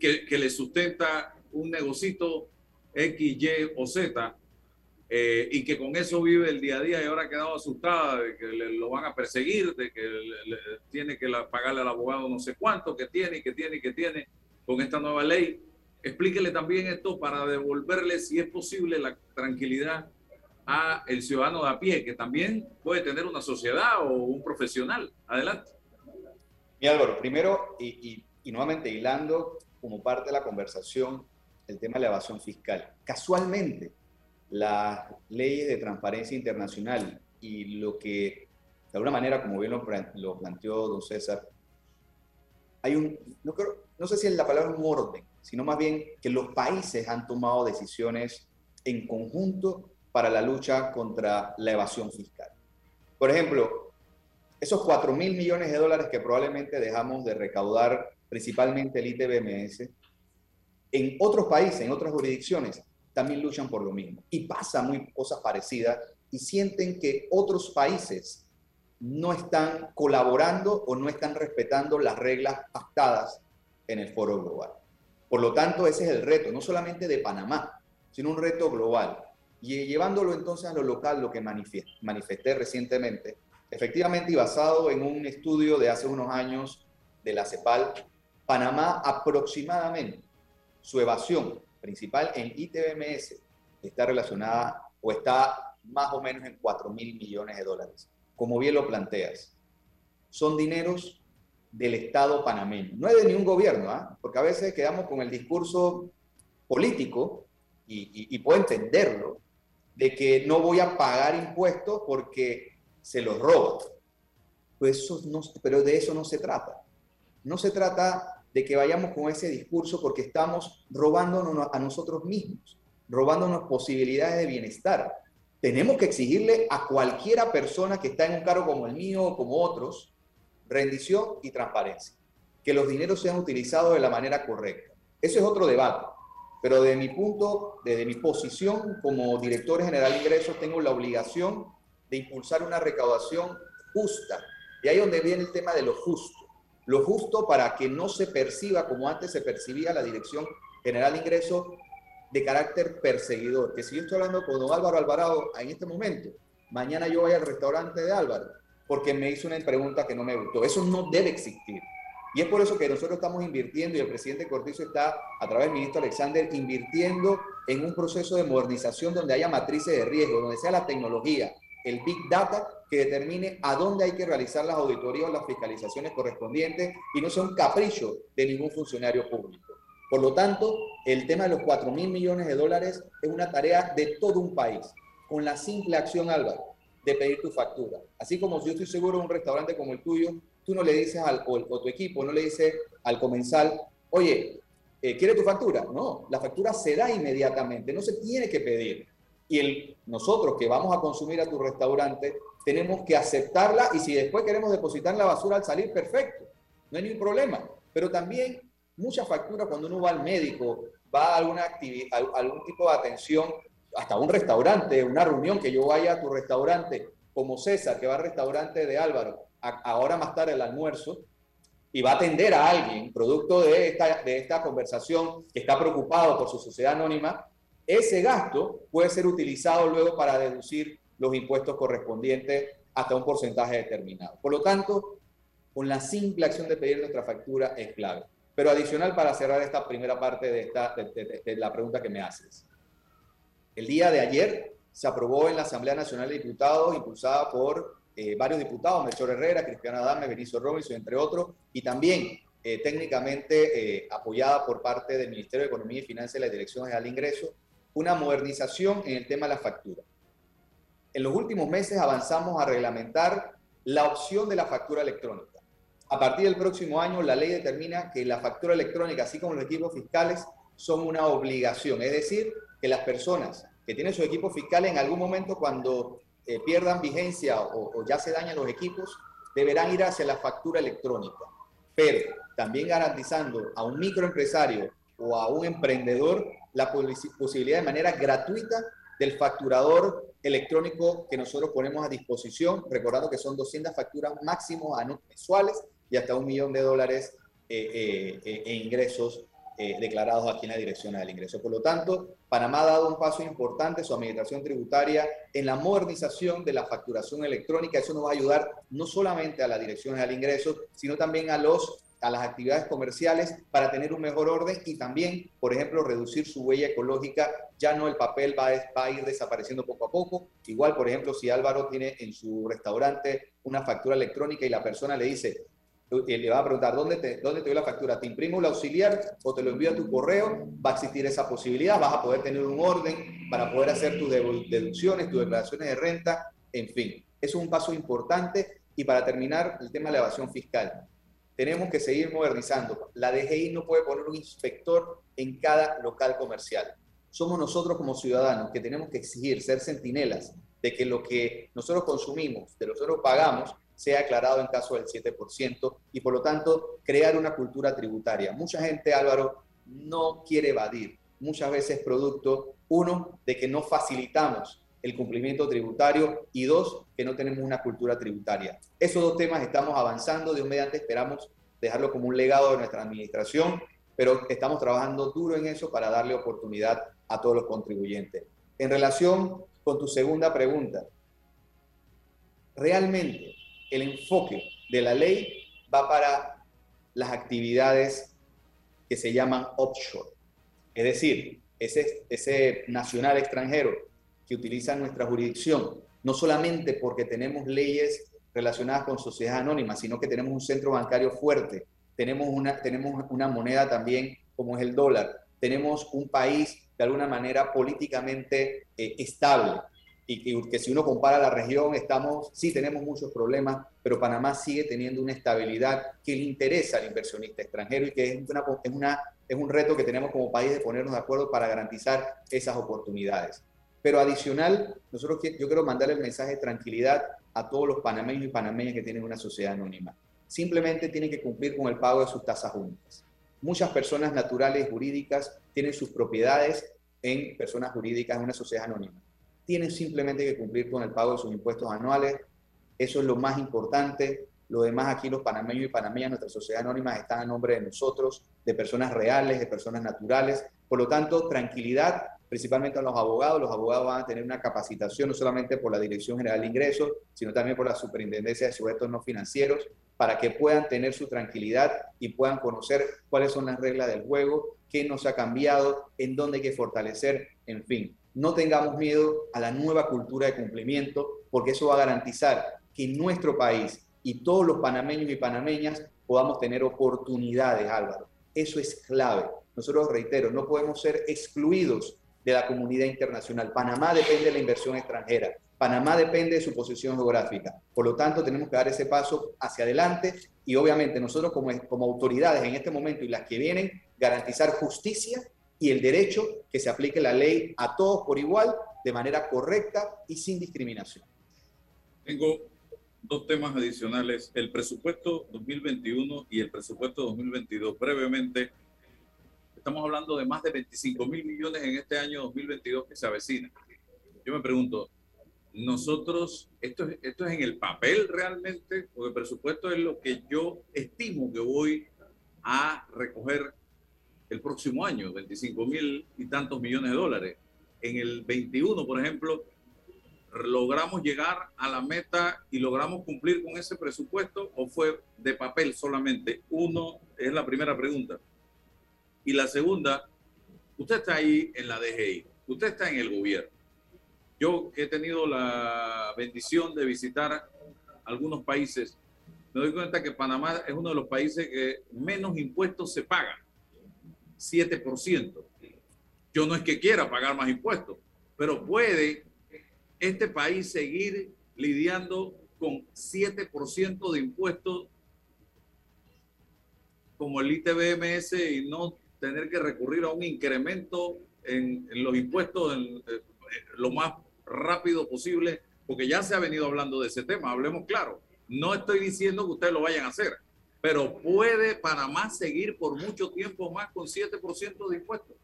que, que le sustenta un negocito X, Y o Z eh, y que con eso vive el día a día y ahora ha quedado asustada de que lo van a perseguir, de que tiene que pagarle al abogado no sé cuánto, que tiene que tiene que tiene con esta nueva ley. Explíquele también esto para devolverle, si es posible, la tranquilidad a el ciudadano de a pie, que también puede tener una sociedad o un profesional. Adelante. Mi Álvaro, primero, y, y nuevamente hilando como parte de la conversación, el tema de la evasión fiscal. Casualmente, las leyes de transparencia internacional y lo que, de alguna manera, como bien lo, planteó don César, hay un, no, creo, no sé si es la palabra un orden, sino más bien que los países han tomado decisiones en conjunto para la lucha contra la evasión fiscal. Por ejemplo, esos 4 mil millones de dólares que probablemente dejamos de recaudar, principalmente el ITBMS, en otros países, en otras jurisdicciones, también luchan por lo mismo. Y pasa muy cosas parecidas y sienten que otros países no están colaborando o no están respetando las reglas pactadas en el foro global. Por lo tanto, ese es el reto, no solamente de Panamá, sino un reto global. Y llevándolo entonces a lo local, lo que manifesté recientemente, efectivamente y basado en un estudio de hace unos años de la CEPAL, Panamá aproximadamente su evasión principal en ITBMS está relacionada o está más o menos en 4 mil millones de dólares. Como bien lo planteas, son dineros del Estado panameño, no es de ningún gobierno, ¿ah? porque a veces quedamos con el discurso político, y, puedo entenderlo, de que no voy a pagar impuestos porque se los roban. Pues eso no, pero de eso no se trata. No se trata de que vayamos con ese discurso porque estamos robándonos a nosotros mismos, robándonos posibilidades de bienestar. Tenemos que exigirle a cualquiera persona que está en un cargo como el mío o como otros rendición y transparencia, que los dineros sean utilizados de la manera correcta. Eso es otro debate, pero de mi punto, desde mi posición como director general de ingresos, tengo la obligación de impulsar una recaudación justa. Y ahí donde viene el tema de lo justo lo justo para que no se perciba como antes se percibía la Dirección General de Ingresos de carácter perseguidor. Que si yo estoy hablando con don Álvaro Alvarado en este momento, mañana yo voy al restaurante de Álvaro porque me hizo una pregunta que no me gustó. Eso no debe existir. Y es por eso que nosotros estamos invirtiendo y el presidente Cortizo está, a través del ministro Alexander, invirtiendo en un proceso de modernización donde haya matrices de riesgo, donde sea la tecnología, el Big Data que determine a dónde hay que realizar las auditorías o las fiscalizaciones correspondientes y no sea un capricho de ningún funcionario público. Por lo tanto, el tema de los 4 mil millones de dólares es una tarea de todo un país, con la simple acción, Álvaro, de pedir tu factura. Así como yo estoy seguro un restaurante como el tuyo, tú no le dices al, o, tu equipo, no le dice al comensal, oye, eh, ¿quiere tu factura? No, la factura se da inmediatamente, no se tiene que pedir Y nosotros que vamos a consumir a tu restaurante, tenemos que aceptarla y si después queremos depositar la basura al salir, perfecto, no hay ningún problema. Pero también muchas facturas cuando uno va al médico, va a alguna algún tipo de atención, hasta un restaurante, una reunión, que yo vaya a tu restaurante, como César, que va al restaurante de Álvaro, ahora más tarde el almuerzo, y va a atender a alguien, producto de esta, de esta conversación, que está preocupado por su sociedad anónima, ese gasto puede ser utilizado luego para deducir los impuestos correspondientes hasta un porcentaje determinado. Por lo tanto, con la simple acción de pedir nuestra factura es clave. Pero adicional para cerrar esta primera parte de, esta, de, la pregunta que me haces. El día de ayer se aprobó en la Asamblea Nacional de Diputados, impulsada por eh, varios diputados, Melchor Herrera, Cristiano Adame, Benicio Robinson, entre otros, y también eh, técnicamente eh, apoyada por parte del Ministerio de Economía y Finanzas y la Dirección General de Ingresos, una modernización en el tema de la factura. En los últimos meses avanzamos a reglamentar la opción de la factura electrónica. A partir del próximo año, la ley determina que la factura electrónica, así como los equipos fiscales, son una obligación. Es decir, que las personas que tienen su equipo fiscal en algún momento cuando eh, pierdan vigencia o, ya se dañan los equipos, deberán ir hacia la factura electrónica. Pero también garantizando a un microempresario o a un emprendedor la posibilidad de manera gratuita del facturador electrónico que nosotros ponemos a disposición, recordando que son 200 facturas máximo mensuales y hasta un millón de dólares eh, eh, eh, en ingresos declarados aquí en la Dirección del Ingreso. Por lo tanto, Panamá ha dado un paso importante, su administración tributaria, en la modernización de la facturación electrónica. Eso nos va a ayudar no solamente a la Dirección del Ingreso, sino también a los a las actividades comerciales para tener un mejor orden y también, por ejemplo, reducir su huella ecológica. Ya no el papel va, va, a ir desapareciendo poco a poco. Igual, por ejemplo, si Álvaro tiene en su restaurante una factura electrónica y la persona le dice, le va a preguntar, ¿dónde te, ¿dónde te doy la factura? ¿Te imprimo el auxiliar o te lo envío a tu correo? Va a existir esa posibilidad, vas a poder tener un orden para poder hacer tus deducciones, tus declaraciones de renta, en fin. Eso es un paso importante. Y para terminar, el tema de la evasión fiscal. Tenemos que seguir modernizando. La DGI no puede poner un inspector en cada local comercial. Somos nosotros como ciudadanos que tenemos que exigir, ser centinelas de que lo que nosotros consumimos, de lo que nosotros pagamos, sea aclarado en caso del 7% y por lo tanto crear una cultura tributaria. Mucha gente, Álvaro, no quiere evadir, muchas veces producto, uno, de que no facilitamos el cumplimiento tributario y dos, que no tenemos una cultura tributaria. Esos dos temas estamos avanzando, un mediante esperamos dejarlo como un legado de nuestra administración, pero estamos trabajando duro en eso para darle oportunidad a todos los contribuyentes. En relación con tu segunda pregunta, realmente el enfoque de la ley va para las actividades que se llaman offshore. Es decir, ese, nacional extranjero que utiliza nuestra jurisdicción, no solamente porque tenemos leyes relacionadas con sociedades anónimas, sino que tenemos un centro bancario fuerte, tenemos una, tenemos una moneda también como es el dólar, tenemos un país de alguna manera políticamente eh, estable, y que, si uno compara la región, estamos, sí tenemos muchos problemas, pero Panamá sigue teniendo una estabilidad que le interesa al inversionista extranjero y que es, una, es, una, es un reto que tenemos como país de ponernos de acuerdo para garantizar esas oportunidades. Pero adicional, nosotros yo quiero mandar el mensaje de tranquilidad a todos los panameños y panameñas que tienen una sociedad anónima. Simplemente tienen que cumplir con el pago de sus tasas únicas. Muchas personas naturales jurídicas tienen sus propiedades en personas jurídicas en una sociedad anónima tienen simplemente que cumplir con el pago de sus impuestos anuales. Eso es lo más importante. Lo demás aquí, los panameños y panameñas, nuestra sociedad anónima, están a nombre de nosotros, de personas reales, de personas naturales. Por lo tanto, tranquilidad, principalmente a los abogados. Los abogados van a tener una capacitación no solamente por la Dirección General de Ingresos, sino también por la Superintendencia de Sujetos No Financieros, para que puedan tener su tranquilidad y puedan conocer cuáles son las reglas del juego, qué nos ha cambiado, en dónde hay que fortalecer, en fin no tengamos miedo a la nueva cultura de cumplimiento, porque eso va a garantizar que nuestro país y todos los panameños y panameñas podamos tener oportunidades, Álvaro. Eso es clave. Nosotros, reitero, no podemos ser excluidos de la comunidad internacional. Panamá depende de la inversión extranjera. Panamá depende de su posición geográfica. Por lo tanto, tenemos que dar ese paso hacia adelante y obviamente nosotros como, como autoridades en este momento y las que vienen, garantizar justicia y el derecho que se aplique la ley a todos por igual de manera correcta y sin discriminación. Tengo dos temas adicionales, el presupuesto 2021 y el presupuesto 2022. Brevemente, estamos hablando de más de 25 mil millones en este año 2022 que se avecina. Yo me pregunto, nosotros, esto, esto es en el papel realmente, porque el presupuesto es lo que yo estimo que voy a recoger el próximo año, 25 mil y tantos millones de dólares. En el 21, por ejemplo, logramos llegar a la meta y logramos cumplir con ese presupuesto o fue de papel solamente? Uno es la primera pregunta. Y la segunda, usted está ahí en la DGI, usted está en el gobierno. Yo he tenido la bendición de visitar algunos países, me doy cuenta que Panamá es uno de los países que menos impuestos se pagan, 7%. Yo no es que quiera pagar más impuestos, pero puede este país seguir lidiando con 7% de impuestos como el ITBMS y no tener que recurrir a un incremento en, los impuestos lo más rápido posible, porque ya se ha venido hablando de ese tema, hablemos claro. No estoy diciendo que ustedes lo vayan a hacer, pero ¿puede Panamá seguir por mucho tiempo más con 7% de impuestos?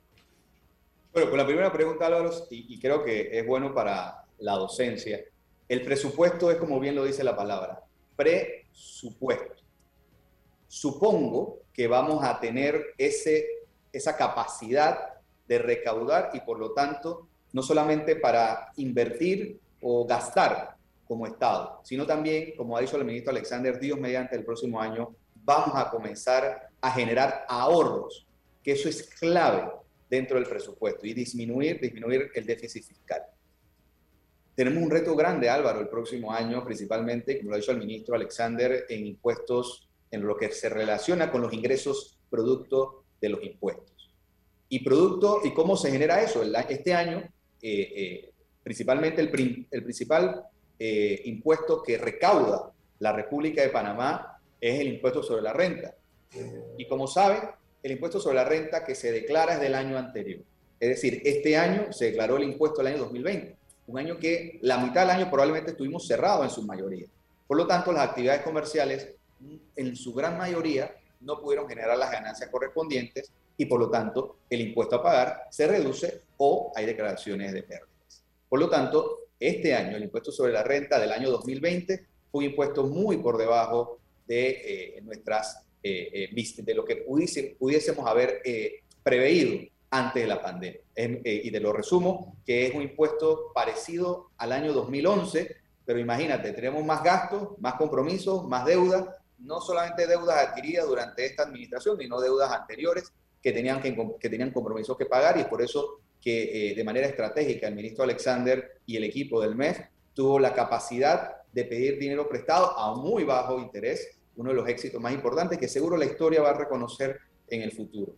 Bueno, con la primera pregunta, Álvaro, y, y creo que es bueno para la docencia, el presupuesto es como bien lo dice la palabra, presupuesto. Supongo que vamos a tener ese, esa capacidad de recaudar y por lo tanto no solamente para invertir o gastar como Estado, sino también, como ha dicho el ministro Alexander, Dios mediante el próximo año, vamos a comenzar a generar ahorros, que eso es clave dentro del presupuesto y disminuir, disminuir el déficit fiscal. Tenemos un reto grande, Álvaro, el próximo año, principalmente, como lo ha dicho el ministro Alexander, en impuestos, en lo que se relaciona con los ingresos producto de los impuestos. Y producto, ¿y cómo se genera eso? Este año, eh, eh, principalmente el, principal eh, impuesto que recauda la República de Panamá es el impuesto sobre la renta. Y como saben, el impuesto sobre la renta que se declara es del año anterior. Es decir, este año se declaró el impuesto del año 2020 un año que la mitad del año probablemente estuvimos cerrados en su mayoría. Por lo tanto, las actividades comerciales, en su gran mayoría, no pudieron generar las ganancias correspondientes y por lo tanto el impuesto a pagar se reduce o hay declaraciones de pérdidas. Por lo tanto, este año el impuesto sobre la renta del año 2020 fue un impuesto muy por debajo de eh, nuestras eh, eh, de lo que pudiésemos haber preveído antes de la pandemia. Eh, y de lo resumo, que es un impuesto parecido al año 2011, pero imagínate, tenemos más gastos, más compromisos, más deuda, no solamente deudas adquiridas durante esta administración, sino deudas anteriores que tenían, que, que tenían compromisos que pagar y es por eso que eh, de manera estratégica el ministro Alexander y el equipo del MEF tuvo la capacidad de pedir dinero prestado a muy bajo interés, uno de los éxitos más importantes que seguro la historia va a reconocer en el futuro.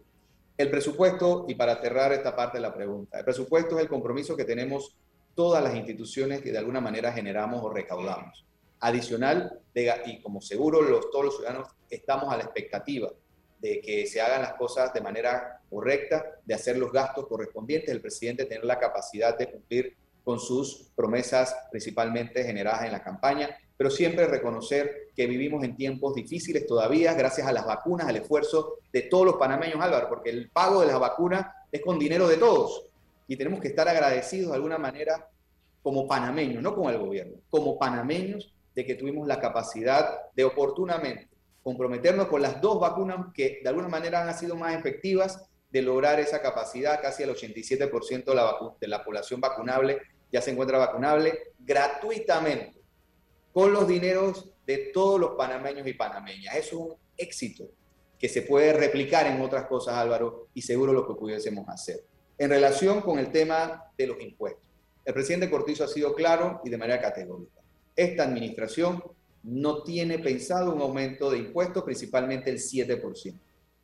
El presupuesto, y para cerrar esta parte de la pregunta, el presupuesto es el compromiso que tenemos todas las instituciones que de alguna manera generamos o recaudamos. Adicional, y como seguro los, todos los ciudadanos estamos a la expectativa de que se hagan las cosas de manera correcta, de hacer los gastos correspondientes, el presidente tener la capacidad de cumplir con sus promesas principalmente generadas en la campaña pero siempre reconocer que vivimos en tiempos difíciles todavía, gracias a las vacunas, al esfuerzo de todos los panameños, Álvaro, porque el pago de las vacunas es con dinero de todos. Y tenemos que estar agradecidos de alguna manera como panameños, no como el gobierno, como panameños, de que tuvimos la capacidad de oportunamente comprometernos con las dos vacunas que de alguna manera han sido más efectivas de lograr esa capacidad, casi el 87% de la, población vacunable ya se encuentra vacunable gratuitamente con los dineros de todos los panameños y panameñas. Es un éxito que se puede replicar en otras cosas, Álvaro, y seguro lo que pudiésemos hacer. En relación con el tema de los impuestos, el presidente Cortizo ha sido claro y de manera categórica. Esta administración no tiene pensado un aumento de impuestos, principalmente el 7%.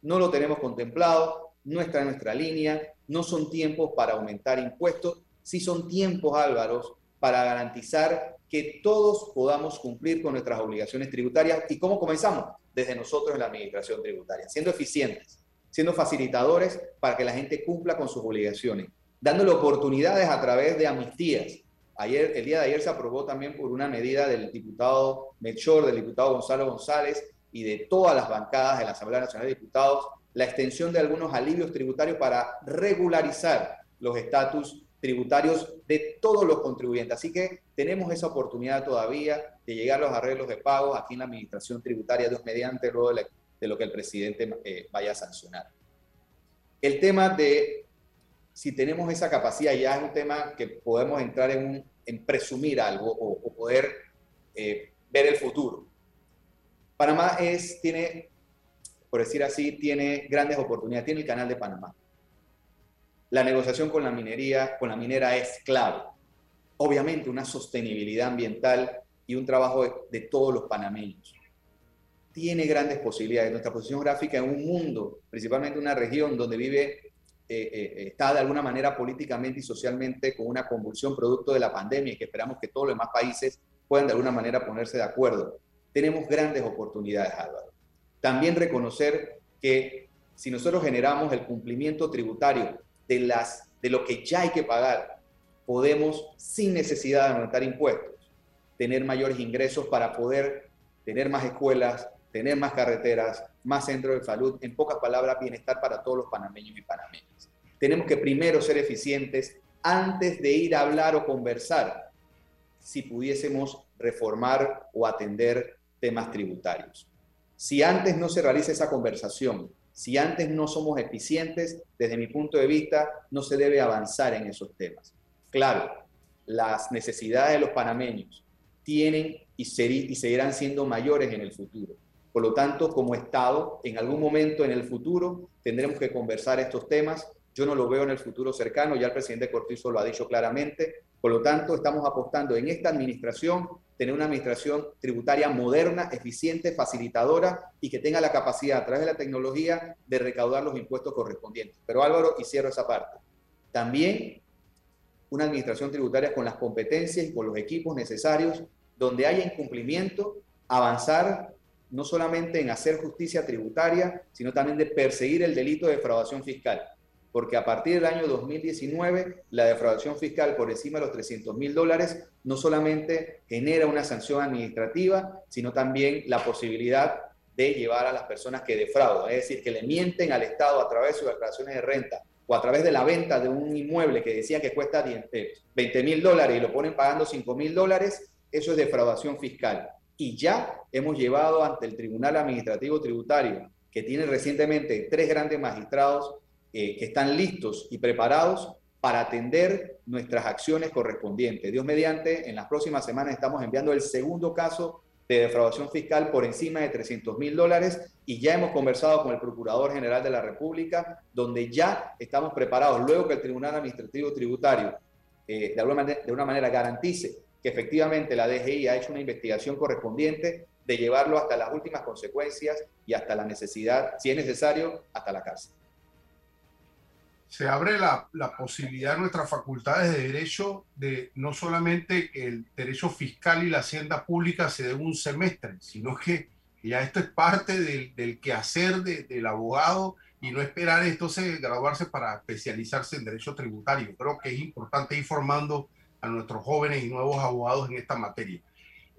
No lo tenemos contemplado, no está nuestra línea, no son tiempos para aumentar impuestos, sí son tiempos, Álvaro, para garantizar que todos podamos cumplir con nuestras obligaciones tributarias. ¿Y cómo comenzamos? Desde nosotros en la administración tributaria, siendo eficientes, siendo facilitadores para que la gente cumpla con sus obligaciones, dándole oportunidades a través de amnistías. Ayer, el día de ayer se aprobó también por una medida del diputado Melchor, del diputado Gonzalo González y de todas las bancadas de la Asamblea Nacional de Diputados la extensión de algunos alivios tributarios para regularizar los estatus tributarios de todos los contribuyentes. Así que tenemos esa oportunidad todavía de llegar a los arreglos de pago aquí en la administración tributaria, Dios mediante, luego de, lo que el presidente eh, vaya a sancionar. El tema de si tenemos esa capacidad ya es un tema que podemos entrar en, presumir algo o, poder eh, ver el futuro. Panamá es, tiene por decir así, tiene grandes oportunidades. Tiene el canal de Panamá. La negociación con la minería, con la minera es clave. Obviamente una sostenibilidad ambiental y un trabajo de, todos los panameños. Tiene grandes posibilidades. Nuestra posición gráfica en un mundo, principalmente una región donde vive, eh, eh, está de alguna manera políticamente y socialmente con una convulsión producto de la pandemia y que esperamos que todos los demás países puedan de alguna manera ponerse de acuerdo. Tenemos grandes oportunidades, Álvaro. También reconocer que si nosotros generamos el cumplimiento tributario de, las, de lo que ya hay que pagar, podemos, sin necesidad de aumentar impuestos, tener mayores ingresos para poder tener más escuelas, tener más carreteras, más centros de salud, en pocas palabras, bienestar para todos los panameños y panameñas. Tenemos que primero ser eficientes antes de ir a hablar o conversar si pudiésemos reformar o atender temas tributarios. Si antes no se realiza esa conversación, si antes no somos eficientes, desde mi punto de vista, no se debe avanzar en esos temas. Claro, las necesidades de los panameños tienen y, seguirán siendo mayores en el futuro. Por lo tanto, como Estado, en algún momento en el futuro tendremos que conversar estos temas. Yo no lo veo en el futuro cercano, ya el presidente Cortizo lo ha dicho claramente. Por lo tanto, estamos apostando en esta administración tener una administración tributaria moderna, eficiente, facilitadora y que tenga la capacidad a través de la tecnología de recaudar los impuestos correspondientes. Pero Álvaro, y cierro esa parte, también una administración tributaria con las competencias y con los equipos necesarios, donde haya incumplimiento, avanzar no solamente en hacer justicia tributaria, sino también de perseguir el delito de defraudación fiscal porque a partir del año 2019 la defraudación fiscal por encima de los 300 mil dólares no solamente genera una sanción administrativa, sino también la posibilidad de llevar a las personas que defraudan, es decir, que le mienten al Estado a través de sus declaraciones de renta o a través de la venta de un inmueble que decía que cuesta 20 mil dólares y lo ponen pagando 5 mil dólares, eso es defraudación fiscal. Y ya hemos llevado ante el Tribunal Administrativo Tributario, que tiene recientemente tres grandes magistrados eh, que están listos y preparados para atender nuestras acciones correspondientes. Dios mediante, en las próximas semanas estamos enviando el segundo caso de defraudación fiscal por encima de 300 mil dólares y ya hemos conversado con el Procurador General de la República, donde ya estamos preparados, luego que el Tribunal Administrativo Tributario eh, de, alguna de una manera garantice que efectivamente la DGI ha hecho una investigación correspondiente, de llevarlo hasta las últimas consecuencias y hasta la necesidad, si es necesario, hasta la cárcel se abre la, posibilidad de nuestras facultades de derecho de no solamente que el derecho fiscal y la hacienda pública se den un semestre, sino que ya esto es parte del, del quehacer del abogado y no esperar entonces graduarse para especializarse en derecho tributario. Creo que es importante ir formando a nuestros jóvenes y nuevos abogados en esta materia.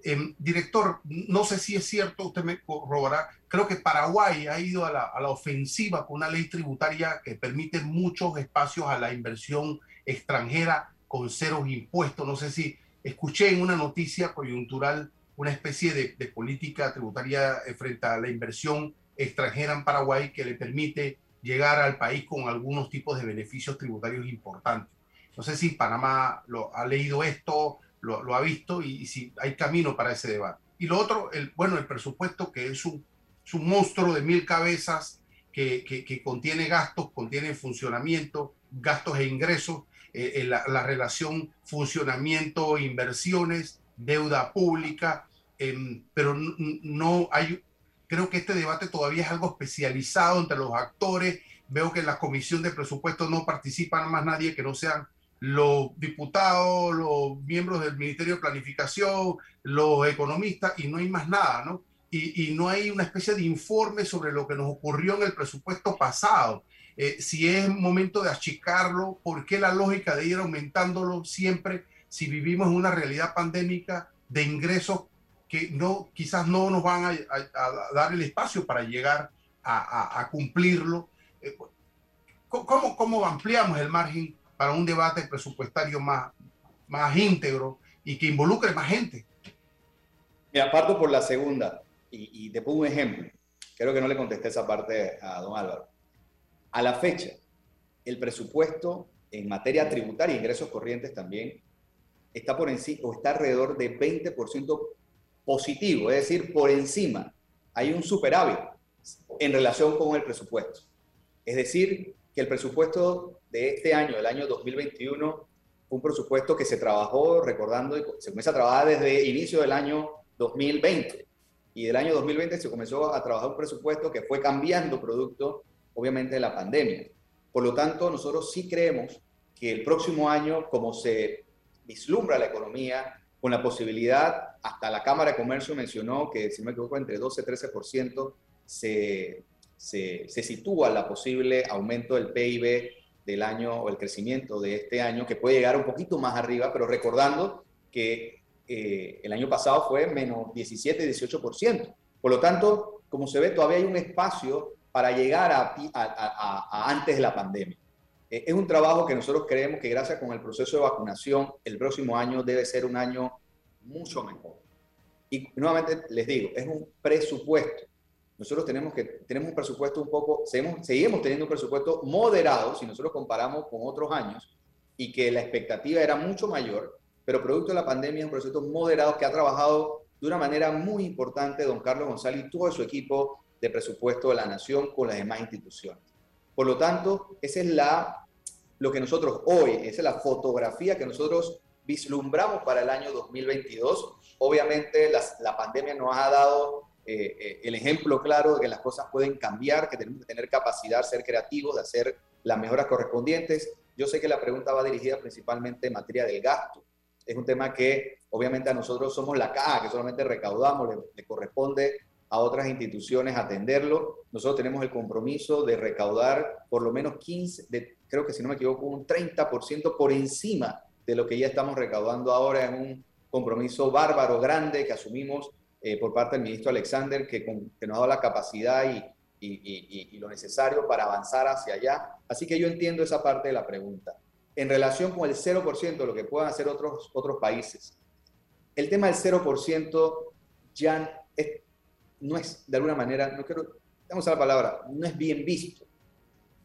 Em, director, no sé si es cierto, usted me corroborará, creo que Paraguay ha ido a la, ofensiva con una ley tributaria que permite muchos espacios a la inversión extranjera con ceros impuestos. No sé si escuché en una noticia coyuntural una especie de, de política tributaria eh, frente a la inversión extranjera en Paraguay que le permite llegar al país con algunos tipos de beneficios tributarios importantes. No sé si Panamá lo, ha leído esto, lo, ha visto y, si hay camino para ese debate. Y lo otro, el, bueno, el presupuesto que es un, monstruo de mil cabezas que, que, contiene gastos, contiene funcionamiento, gastos e ingresos, eh, eh, la, la, relación funcionamiento, inversiones, deuda pública, em, pero no hay, creo que este debate todavía es algo especializado entre los actores. Veo que en la comisión de presupuesto no participan más nadie que no sean los diputados, los miembros del Ministerio de Planificación, los economistas, y no hay más nada, ¿no? Y, y, no hay una especie de informe sobre lo que nos ocurrió en el presupuesto pasado. Eh, si es momento de achicarlo, ¿por qué la lógica de ir aumentándolo siempre si vivimos en una realidad pandémica de ingresos que no, quizás no nos van a, dar el espacio para llegar a, cumplirlo? Eh, ¿cómo, ¿Cómo ampliamos el margen para un debate presupuestario más, más íntegro y que involucre más gente? Me aparto por la segunda y, y te pongo un ejemplo. Creo que no le contesté esa parte a don Álvaro. A la fecha, el presupuesto en materia tributaria e ingresos corrientes también está por encima o está alrededor de 20% positivo, es decir, por encima. Hay un superávit en relación con el presupuesto. Es decir, que el presupuesto de este año, el año 2021, fue un presupuesto que se trabajó, recordando, se comienza a trabajar desde inicio del año 2020. Y del año 2020 se comenzó a trabajar un presupuesto que fue cambiando producto obviamente de la pandemia. Por lo tanto, nosotros sí creemos que el próximo año, como se vislumbra la economía, con la posibilidad, hasta la Cámara de Comercio mencionó que, si no me equivoco, entre 12 y 13% se, se, se sitúa la posible aumento del PIB del año o el crecimiento de este año, que puede llegar un poquito más arriba, pero recordando que eh, el año pasado fue menos 17, 18%. Por lo tanto, como se ve, todavía hay un espacio para llegar a, antes de la pandemia. Eh, es un trabajo que nosotros creemos que gracias con el proceso de vacunación, el próximo año debe ser un año mucho mejor. Y nuevamente les digo, es un presupuesto. Nosotros tenemos, que, tenemos un presupuesto un poco, seguimos, seguimos teniendo un presupuesto moderado si nosotros comparamos con otros años y que la expectativa era mucho mayor, pero producto de la pandemia es un presupuesto moderado que ha trabajado de una manera muy importante don Carlos González y todo su equipo de presupuesto de la nación con las demás instituciones. Por lo tanto, esa es la, lo que nosotros hoy, esa es la fotografía que nosotros vislumbramos para el año 2022. Obviamente la pandemia nos ha dado eh, eh, el ejemplo claro de que las cosas pueden cambiar, que tenemos que tener capacidad, ser creativos, de hacer las mejoras correspondientes. Yo sé que la pregunta va dirigida principalmente en materia del gasto. Es un tema que obviamente a nosotros somos la caja, que solamente recaudamos, le corresponde a otras instituciones atenderlo. Nosotros tenemos el compromiso de recaudar por lo menos 15, de, creo que si no me equivoco, un 30% por encima de lo que ya estamos recaudando ahora en un compromiso bárbaro, grande, que asumimos eh, por parte del ministro Alexander, que, que nos ha dado la capacidad y, y, y, lo necesario para avanzar hacia allá. Así que yo entiendo esa parte de la pregunta. En relación con el 0%, lo que puedan hacer otros, otros países, el tema del 0% ya es no es, de alguna manera, no quiero, vamos a la palabra, no es bien visto,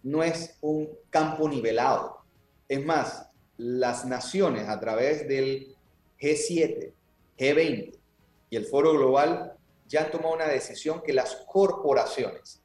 no es un campo nivelado. Es más, las naciones a través del G7, G20 y el Foro Global ya han tomado una decisión que las corporaciones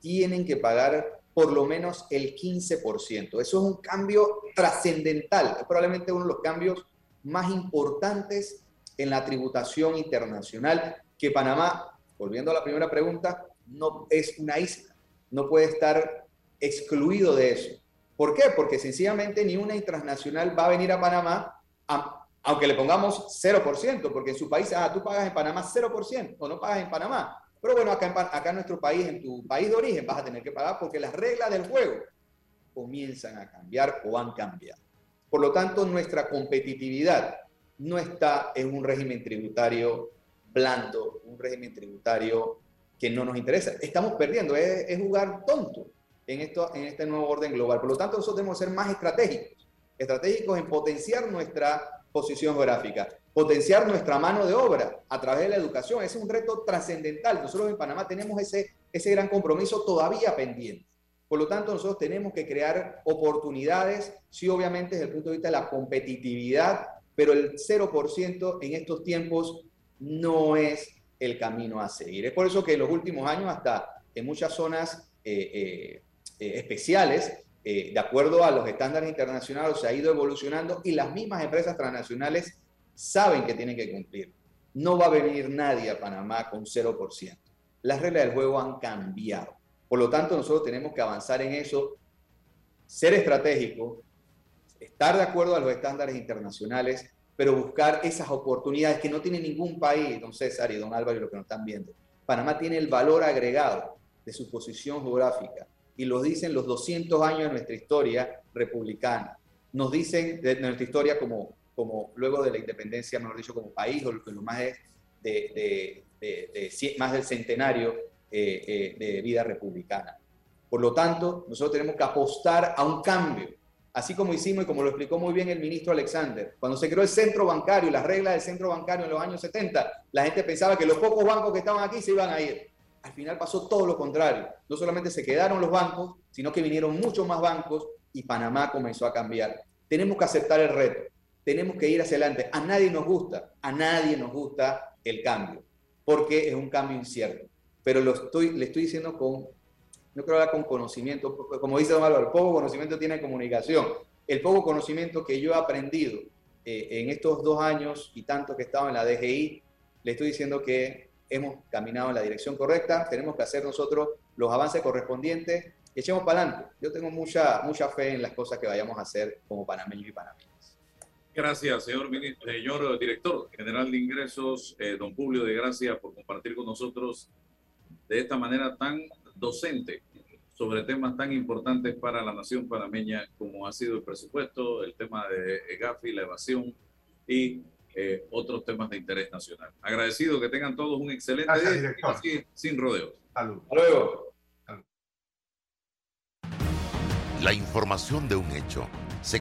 tienen que pagar por lo menos el 15%. Eso es un cambio trascendental, es probablemente uno de los cambios más importantes en la tributación internacional que Panamá volviendo a la primera pregunta, no es una isla, no puede estar excluido de eso. ¿Por qué? Porque sencillamente ni una transnacional va a venir a Panamá, aunque le pongamos 0%, porque en su país, ah, tú pagas en Panamá 0% o no pagas en Panamá. Pero bueno, acá en, acá en nuestro país, en tu país de origen, vas a tener que pagar porque las reglas del juego comienzan a cambiar o han cambiado. Por lo tanto, nuestra competitividad no está en un régimen tributario blando, un régimen tributario que no nos interesa. Estamos perdiendo, es, jugar tonto en, esto, en este nuevo orden global. Por lo tanto, nosotros debemos ser más estratégicos, estratégicos en potenciar nuestra posición geográfica, potenciar nuestra mano de obra a través de la educación. es un reto trascendental. Nosotros en Panamá tenemos ese, ese gran compromiso todavía pendiente. Por lo tanto, nosotros tenemos que crear oportunidades, sí, obviamente, desde el punto de vista de la competitividad, pero el 0% en estos tiempos no es el camino a seguir. Es por eso que en los últimos años, hasta en muchas zonas eh, eh, eh, especiales, de acuerdo a los estándares internacionales, se ha ido evolucionando y las mismas empresas transnacionales saben que tienen que cumplir. No va a venir nadie a Panamá con 0%. Las reglas del juego han cambiado. Por lo tanto, nosotros tenemos que avanzar en eso, ser estratégico, estar de acuerdo a los estándares internacionales pero buscar esas oportunidades que no tiene ningún país, don César y don Álvaro, y lo que nos están viendo. Panamá tiene el valor agregado de su posición geográfica, y los dicen los 200 años de nuestra historia republicana. Nos dicen de nuestra historia como, como luego de la independencia, mejor dicho, como país, o lo más es de, de, más del centenario eh, eh, de vida republicana. Por lo tanto, nosotros tenemos que apostar a un cambio, así como hicimos y como lo explicó muy bien el ministro Alexander. Cuando se creó el centro bancario y las reglas del centro bancario en los años 70, la gente pensaba que los pocos bancos que estaban aquí se iban a ir. Al final pasó todo lo contrario. No solamente se quedaron los bancos, sino que vinieron muchos más bancos y Panamá comenzó a cambiar. Tenemos que aceptar el reto, tenemos que ir hacia adelante. A nadie nos gusta, a nadie nos gusta el cambio, porque es un cambio incierto. Pero lo estoy, le estoy diciendo con no quiero hablar con conocimiento, como dice don Álvaro, el poco conocimiento tiene comunicación. El poco conocimiento que yo he aprendido eh, en estos dos años y tanto que he estado en la DGI, le estoy diciendo que hemos caminado en la dirección correcta, tenemos que hacer nosotros los avances correspondientes y echemos para adelante. Yo tengo mucha, mucha fe en las cosas que vayamos a hacer como panameños y panameñas. Gracias, señor, señor director general de ingresos, eh, don Publio de Gracia, por compartir con nosotros de esta manera tan docente sobre temas tan importantes para la nación panameña como ha sido el presupuesto, el tema de Gafi, la evasión y eh, otros temas de interés nacional. Agradecido que tengan todos un excelente día sin rodeos. Hasta luego. La información de un hecho